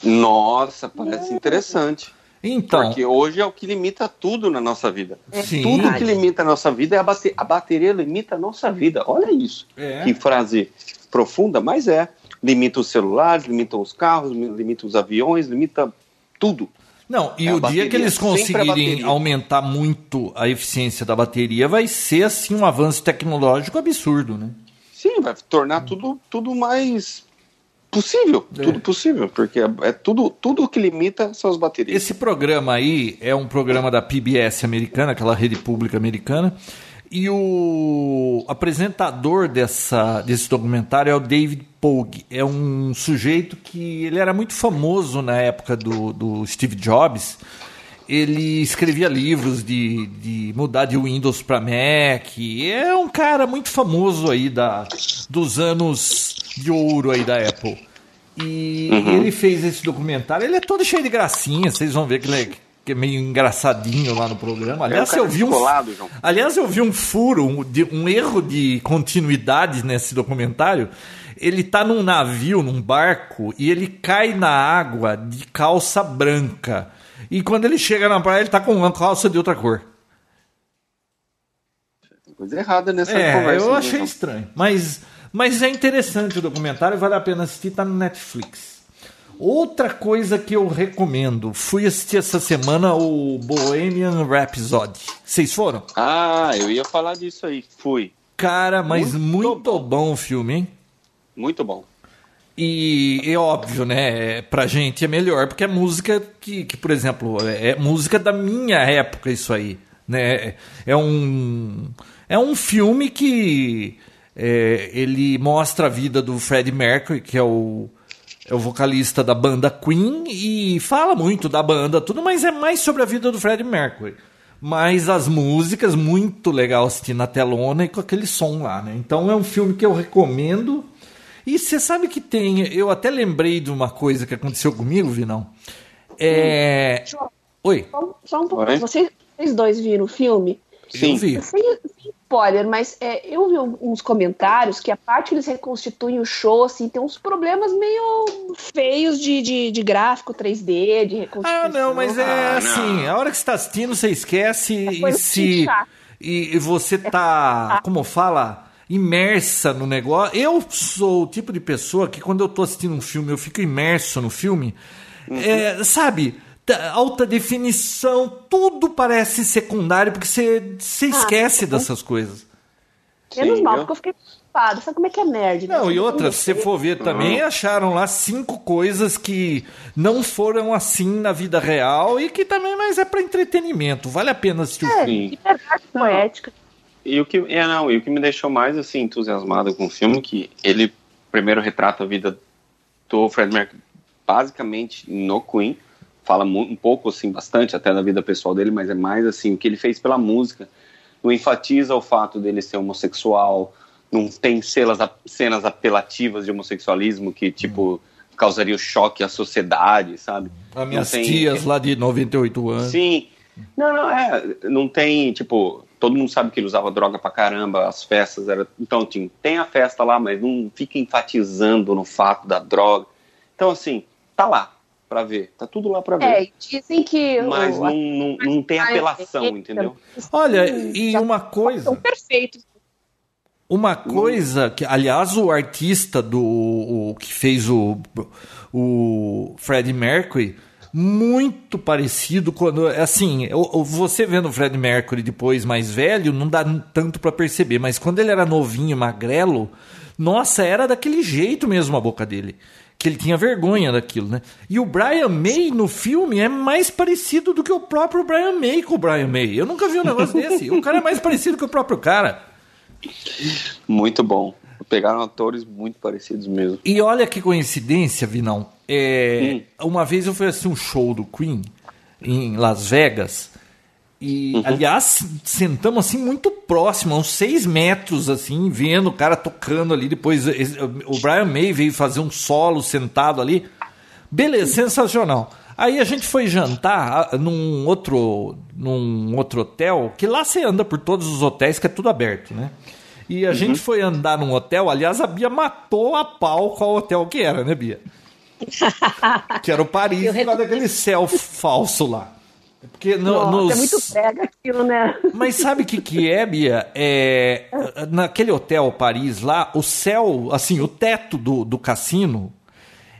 Nossa, parece interessante. Então, Porque hoje é o que limita tudo na nossa vida. sim, Tudo que limita a nossa vida é a bateria. A bateria limita a nossa vida. Olha isso. É. Que frase profunda, mas é. Limita os celulares, limita os carros, limita os aviões, limita tudo. Não, e É o dia que eles sempre a conseguirem aumentar muito a eficiência da bateria, vai ser assim um avanço tecnológico absurdo, né? Sim, vai tornar tudo, tudo mais possível. É. Tudo possível. Porque é, é tudo, tudo que limita são as baterias. Esse programa aí é um programa da PBS americana, aquela rede pública americana, e o apresentador dessa, desse documentário é o David Pogue. É um sujeito que ele era muito famoso na época do, do Steve Jobs. Ele escrevia livros de, de mudar de Windows para Mac. É um cara muito famoso aí da, dos anos de ouro aí da Apple. E ele fez esse documentário. Ele é todo cheio de gracinha. Vocês vão ver que ele é, que é meio engraçadinho lá no programa. Aliás, cara eu vi um, João. aliás, eu vi um furo, um, de- um erro de continuidade nesse documentário. Ele tá num navio, num barco, e ele cai na água de calça branca. E quando ele chega na praia, ele tá com uma calça de outra cor. Tem coisa errada nessa É, conversa. eu né, achei João? estranho. Mas, mas é interessante o documentário, vale a pena assistir, tá no Netflix. Outra coisa que eu recomendo, fui assistir essa semana o Bohemian Rhapsody. Vocês foram? Ah, eu ia falar disso aí. Fui. Cara, mas muito, Muito bom. o filme, hein? Muito bom. E é óbvio, né? Pra gente é melhor, porque é música que, que por exemplo, é é música da minha época, isso aí. Né? É um, é um filme que é, ele mostra a vida do Freddie Mercury, que é o, é o vocalista da banda Queen e fala muito da banda, tudo, mas é mais sobre a vida do Freddie Mercury. Mas as músicas, muito legal assistir na telona e com aquele som lá, né? Então é um filme que eu recomendo. E você sabe que tem. Eu até lembrei de uma coisa que aconteceu comigo, Vinão. É. Oi. Só um pouco. Vocês dois viram o filme? Sim. Eu vi. Sem, sem spoiler, mas é, eu vi uns comentários que a parte que eles reconstituem o show, assim, tem uns problemas meio feios de, de, de gráfico 3D, de reconstituição. Ah, não, mas é ah, assim, a hora que você está assistindo, você esquece é e se... E, e, você tá, como fala, imersa no negócio. Eu sou o tipo de pessoa que quando eu tô assistindo um filme, eu fico imerso no filme. Uhum. É, sabe, alta definição, tudo parece secundário, porque você, você ah, esquece dessas coisas. Menos mal, porque eu fiquei preocupado. Sabe como é que é nerd? Né? Não, e outra, se você for ver também, uhum. acharam lá cinco coisas que não foram assim na vida real e que também, mas é para entretenimento. Vale a pena assistir é, o filme. Liberdade poética. E o que, é, não, e o que me deixou mais assim entusiasmado com o filme que ele primeiro retrata a vida do Fred Mercury basicamente no Queen, fala um pouco, assim, bastante até da vida pessoal dele, mas é mais, assim, o que ele fez pela música. Não enfatiza o fato dele ser homossexual, não tem cenas, cenas apelativas de homossexualismo que, tipo, causaria o choque à sociedade, sabe? As minhas tem... tias lá de 98 anos. Sim. Não, não, é. Não tem, tipo, todo mundo sabe que ele usava droga pra caramba, as festas era. Então, tem, tem a festa lá, mas não fica enfatizando no fato da droga. Então, assim, tá lá para ver. Tá tudo lá para ver. É, dizem que. Mas o, não, não, não tem apelação, entendeu? Olha, e uma coisa. São perfeitos. Uma coisa que, aliás, o artista do o, que fez o, o Freddie Mercury, muito parecido quando. Assim, você vendo o Freddie Mercury depois mais velho, não dá tanto para perceber, mas quando ele era novinho, magrelo, nossa, era daquele jeito mesmo a boca dele que ele tinha vergonha daquilo, né? E o Brian May no filme é mais parecido do que o próprio Brian May com o Brian May. Eu nunca vi um negócio desse. O cara é mais parecido que o próprio cara. Muito bom. Pegaram atores muito parecidos mesmo. E olha que coincidência, Vinão. É, hum. Uma vez eu fui assistir um show do Queen em Las Vegas e, uhum. aliás, sentamos assim muito próximo, uns seis metros, assim, vendo o cara tocando ali. Depois o Brian May veio fazer um solo sentado ali. Beleza, sensacional. Aí a gente foi jantar num outro, num outro hotel, que lá você anda por todos os hotéis, que é tudo aberto, né? E a uhum. gente foi andar num hotel, aliás, a Bia matou a pau qual hotel que era, né, Bia? que era o Paris, por causa daquele céu falso lá. Porque no, Nossa, nos... é muito prega aquilo, né? Mas sabe o que, que é, Bia? É, naquele hotel Paris lá, o céu, assim, o teto do, do cassino,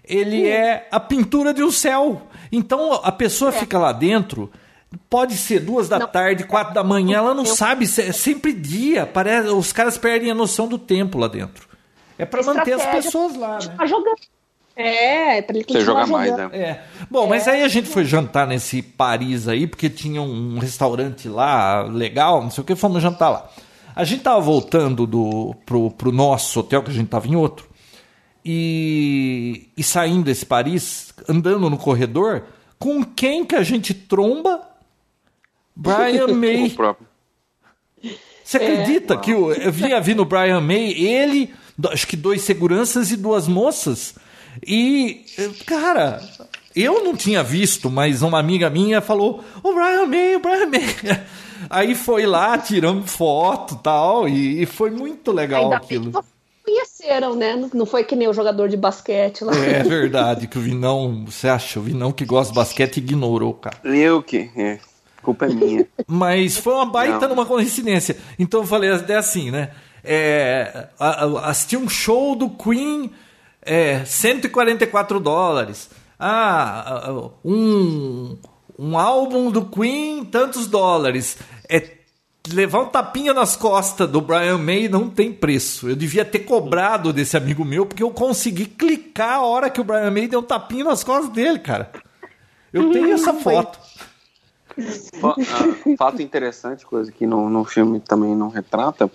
ele Sim. é a pintura de um céu. Então a pessoa é. fica lá dentro, pode ser duas da não. tarde, quatro da manhã, ela não Eu... sabe, é sempre dia. Parece, os caras perdem a noção do tempo lá dentro. É para manter as pessoas lá, né? Tá jogando é, pra ele Você joga mais, né? É. Bom, é. mas aí a gente foi jantar nesse Paris aí, porque tinha um restaurante lá legal, não sei o que, fomos jantar lá. A gente tava voltando do, pro, pro nosso hotel, que a gente tava em outro, e, e saindo desse Paris, andando no corredor, com quem que a gente tromba? Brian May. o próprio. Você acredita é, que eu, vinha vindo o Brian May, ele, acho que dois seguranças e duas moças e, cara, eu não tinha visto, mas uma amiga minha falou: o Brian May, o Brian May. Aí foi lá, tiramos foto tal, e, e foi muito legal Ainda aquilo. Conheceram, né? Não foi que nem o jogador de basquete lá. É verdade, que o Vinão, você acha, o Vinão que gosta de basquete ignorou, cara. Eu que, é. Culpa é minha. Mas foi uma baita não. numa coincidência. Então eu falei é assim, né? É, assisti um show do Queen é 144 dólares. Ah, um, um álbum do Queen, tantos dólares. É levar um tapinha nas costas do Brian May não tem preço. Eu devia ter cobrado desse amigo meu, porque eu consegui clicar a hora que o Brian May deu um tapinha nas costas dele, cara. Eu tenho essa foto. Ah, fato interessante, coisa que no, no filme também não retrata,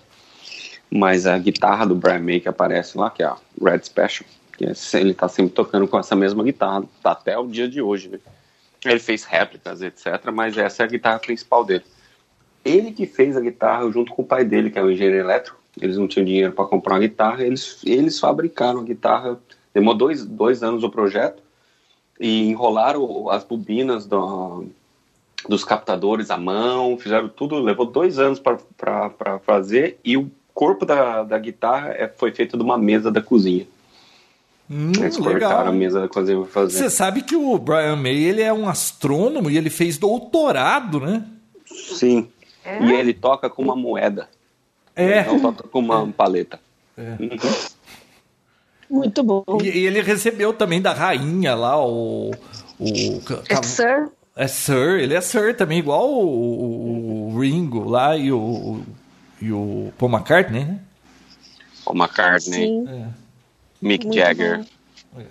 mas a guitarra do Brian May que aparece lá, que é a Red Special, porque ele tá sempre tocando com essa mesma guitarra, tá até o dia de hoje, né? Ele fez réplicas, etc., mas essa é a guitarra principal dele. Ele que fez a guitarra junto com o pai dele, que é o engenheiro elétrico. Eles não tinham dinheiro para comprar uma guitarra, eles, eles fabricaram a guitarra. Demorou dois, dois anos o projeto e enrolaram as bobinas do, dos captadores à mão, fizeram tudo, levou dois anos para fazer e o corpo da, da guitarra é, foi feito de uma mesa da cozinha. Hum, Eles legal. a mesa da cozinha para fazer. Você sabe que o Brian May ele é um astrônomo e ele fez doutorado, né? Sim. É? E ele toca com uma moeda. É. Ele não toca com uma é. paleta. É. Muito bom. E, e, ele recebeu também da rainha lá o. o é Sir? É Sir, ele é Sir também, igual o, o, o Ringo lá e o, e o Paul McCartney, né? Paul McCartney. É. Mick Muito Jagger. É.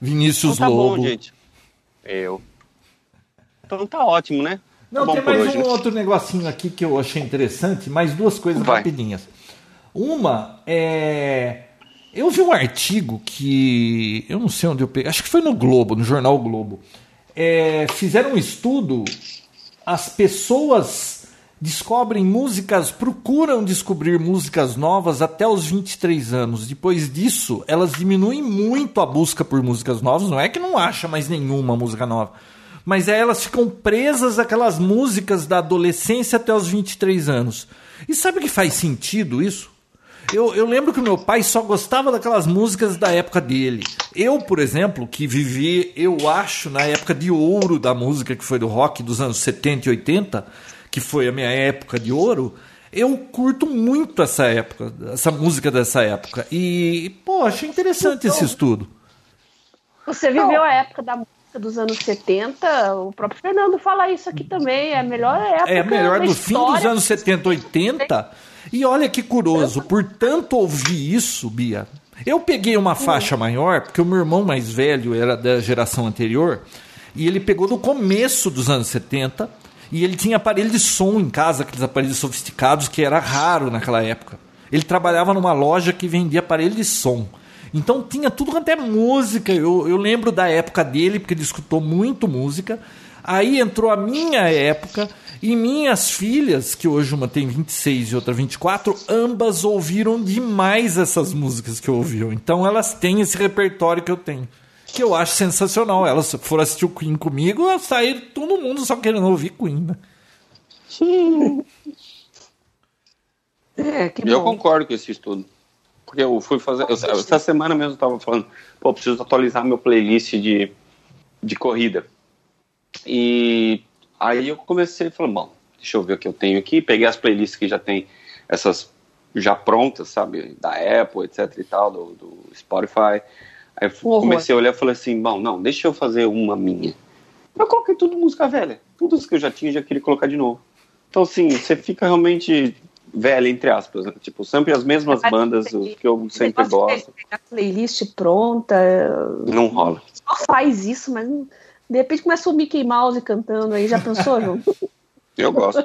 Vinícius então tá Lobo. Bom, gente. Eu. Então tá ótimo, né? Não, tá tem mais hoje, um né? outro negocinho aqui que eu achei interessante, mais duas coisas Vai. rapidinhas. Uma é. Eu vi um artigo que. Eu não sei onde eu peguei. Acho que foi no Globo, no jornal Globo. É, fizeram um estudo. As pessoas descobrem músicas, procuram descobrir músicas novas até os 23 anos. Depois disso, elas diminuem muito a busca por músicas novas. Não é que não acha mais nenhuma música nova mas aí elas ficam presas àquelas músicas da adolescência até os 23 anos. E sabe que faz sentido isso? Eu, eu lembro que meu pai só gostava daquelas músicas da época dele. Eu, por exemplo, que vivi, eu acho, na época de ouro da música, que foi do rock dos anos 70 e 80, que foi a minha época de ouro, eu curto muito essa época, essa música dessa época. E, pô, achei interessante esse estudo. Você viveu a época da dos anos 70, o próprio Fernando fala isso aqui também, é a melhor época. É a melhor do fim dos anos 70, 80. E olha que curioso, por tanto ouvir isso, Bia, eu peguei uma faixa maior, porque o meu irmão mais velho era da geração anterior, e ele pegou do começo dos anos 70, e ele tinha aparelho de som em casa, aqueles aparelhos sofisticados, que era raro naquela época. Ele trabalhava numa loja que vendia aparelho de som. Então tinha tudo quanto é música. Eu, eu lembro da época dele, porque ele escutou muito música. Aí entrou a minha época e minhas filhas, que hoje uma tem 26 e outra 24, ambas ouviram demais essas músicas que eu ouviu. Então elas têm esse repertório que eu tenho. Que eu acho sensacional. Elas foram assistir o Queen comigo, saíram todo mundo só querendo ouvir Queen. Né? É, eu concordo com esse estudo porque eu fui fazer. Eu, essa semana mesmo eu tava falando, pô, preciso atualizar meu playlist de, de corrida. E aí eu comecei falando, bom, deixa eu ver o que eu tenho aqui. Peguei as playlists que já tem essas já prontas, sabe, da Apple, etc e tal, do, do Spotify. Aí comecei a olhar e falei assim, bom, não, deixa eu fazer uma minha. Eu coloquei tudo música velha. Tudo isso que eu já tinha, já queria colocar de novo. Então, assim, você fica realmente velha, entre aspas. Né? Tipo, sempre as mesmas bandas que eu sempre gosto. A playlist pronta. Não rola. Só faz isso, mas de repente começa o Mickey Mouse cantando aí. Já pensou, João? eu gosto.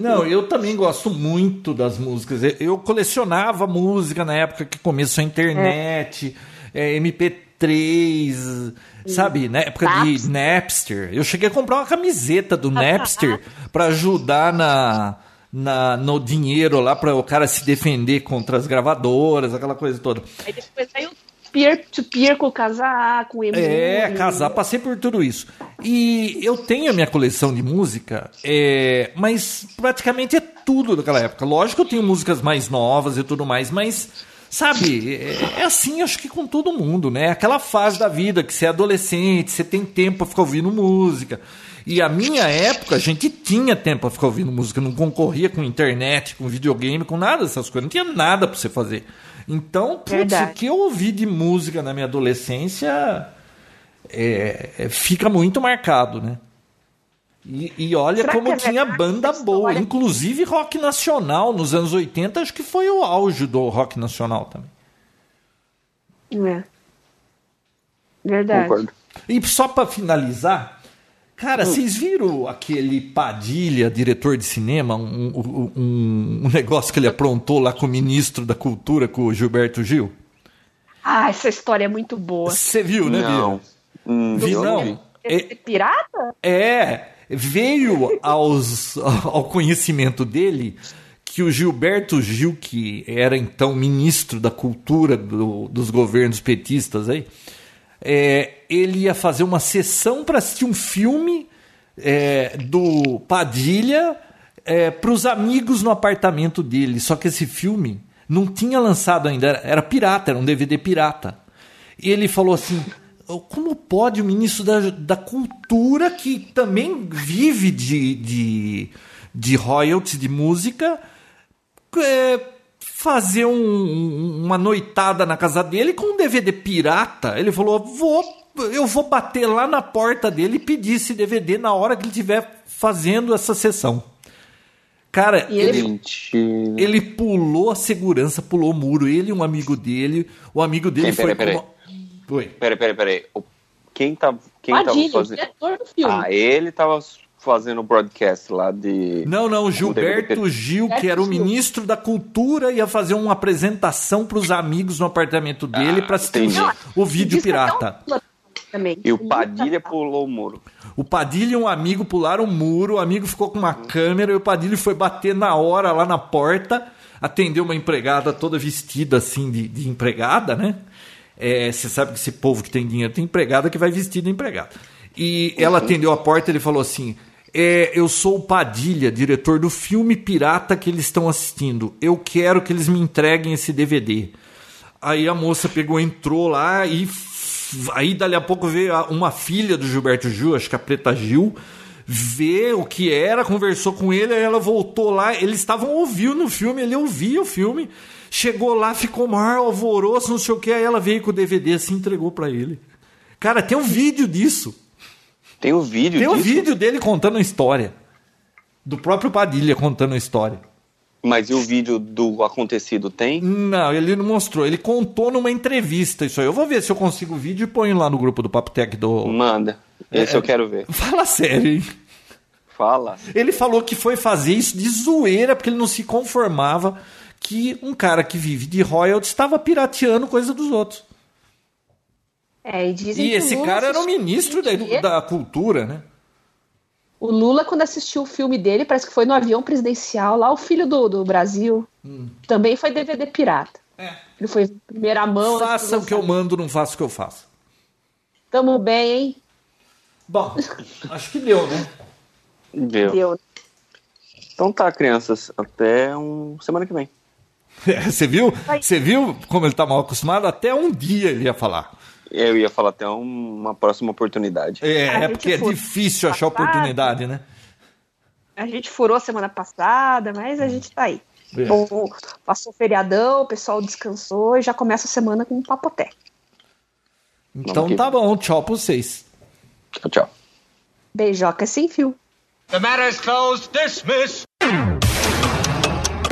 Não, eu também gosto muito das músicas. Eu colecionava música na época que começou a internet, é. É, MP3, sabe? Na época Napster. de Napster. Eu cheguei a comprar uma camiseta do Napster para ajudar na, na, no dinheiro lá para o cara se defender contra as gravadoras, aquela coisa toda. Aí depois saiu peer-to-peer com casar, com emo. É, casar, passei por tudo isso. E eu tenho a minha coleção de música, é, mas praticamente é tudo daquela época. Lógico que eu tenho músicas mais novas e tudo mais, mas sabe, é, é assim, acho que com todo mundo, né? Aquela fase da vida que você é adolescente, você tem tempo para ficar ouvindo música. E a minha época, a gente tinha tempo para ficar ouvindo música, não concorria com internet, com videogame, com nada dessas coisas, não tinha nada para você fazer. Então, putz, o que eu ouvi de música na minha adolescência é, é, fica muito marcado, né? E, e olha Será como é tinha banda boa, inclusive rock nacional nos anos 80, acho que foi o auge do rock nacional também. É. Verdade. Concordo. E só para finalizar, Cara, vocês viram aquele Padilha, diretor de cinema, um, um, um, negócio que ele aprontou lá com o ministro da Cultura, com o Gilberto Gil? Ah, essa história é muito boa. Você viu, né, Não. Hum, Vi, não. Esse É- pirata? É, veio aos, ao conhecimento dele que o Gilberto Gil, que era então ministro da cultura do- dos governos petistas aí, é, ele ia fazer uma sessão para assistir um filme é, do Padilha para os amigos no apartamento dele. Só que esse filme não tinha lançado ainda, era, era pirata, era um DVD pirata. E ele falou assim: como pode o ministro da, da Cultura, que também vive de, de, de royalties de música, é, fazer um- uma noitada na casa dele com um DVD pirata? Ele falou: vou, eu vou bater lá na porta dele e pedir esse DVD na hora que ele estiver fazendo essa sessão. Cara, ele- ele, Mentira. ele pulou a segurança, pulou o muro. Ele e um amigo dele. O amigo dele Quem? foi. Peraí. Peraí, peraí, peraí. O- Quem tá. Quem tava Padilha, o fazendo. diretor do filme. Ah, ele tava fazendo o broadcast lá de. Não, não, Gilberto. Gil, que era o ministro da Cultura, ia fazer uma apresentação para os amigos no apartamento dele Ah, para assistir entendi. o, vídeo pirata. um Também. E o Padilha pulou o muro. O Padilha e um amigo pularam o muro, o amigo ficou com uma câmera e o Padilha foi bater na hora lá na porta, atendeu uma empregada toda vestida assim de, de empregada, né? É, Você sabe que esse povo que tem dinheiro tem empregada que vai vestida de empregada. E ela atendeu a porta e ele falou assim: é, Eu sou o Padilha, diretor do filme pirata que eles estão assistindo. Eu quero que eles me entreguem esse DVD. Aí a moça pegou, entrou lá e aí dali a pouco veio a- uma filha do Gilberto Gil, acho que a Preta Gil, vê o que era, conversou com ele, aí ela voltou lá, eles estavam ouvindo o filme, ele ouvia o filme, chegou lá, ficou maior alvoroço, não sei o que, aí ela veio com o DVD assim, entregou pra ele. Cara, tem um vídeo disso. Tem o vídeo Tem um disso? vídeo dele contando a história. Do próprio Padilha contando a história. Mas e o vídeo do acontecido tem? Não, ele não mostrou. Ele contou numa entrevista isso aí. Eu vou ver se eu consigo o vídeo e ponho lá no grupo do Papo Tech do. Manda. Esse É. eu quero ver. Fala sério, hein? Fala. Ele falou que foi fazer isso de zoeira porque ele não se conformava que um cara que vive de royalties estava pirateando coisa dos outros. É, e dizem E que o esse cara era o ministro da, da cultura, né? O Lula, quando assistiu o filme dele, parece que foi no avião presidencial, lá o filho do, do Brasil. Hum. Também foi DVD pirata. Ele foi primeira mão. Faça o que eu mando, não faça o que eu faço. Tamo bem, hein? Bom, acho que deu, né? Deu. Deu. Então tá, crianças. Até um... semana que vem. É, Você viu? Você viu como ele tá mal acostumado? Até um dia ele ia falar. Eu ia falar até um- uma próxima oportunidade. É, é porque é difícil achar oportunidade, né? A gente furou semana passada, mas a gente tá aí. É. Bom, passou o feriadão, o pessoal descansou e já começa a semana com um papoté. Então tá bom, tchau pra vocês. Tchau, tchau. Beijoca sem fio. The matter is closed. Dismiss.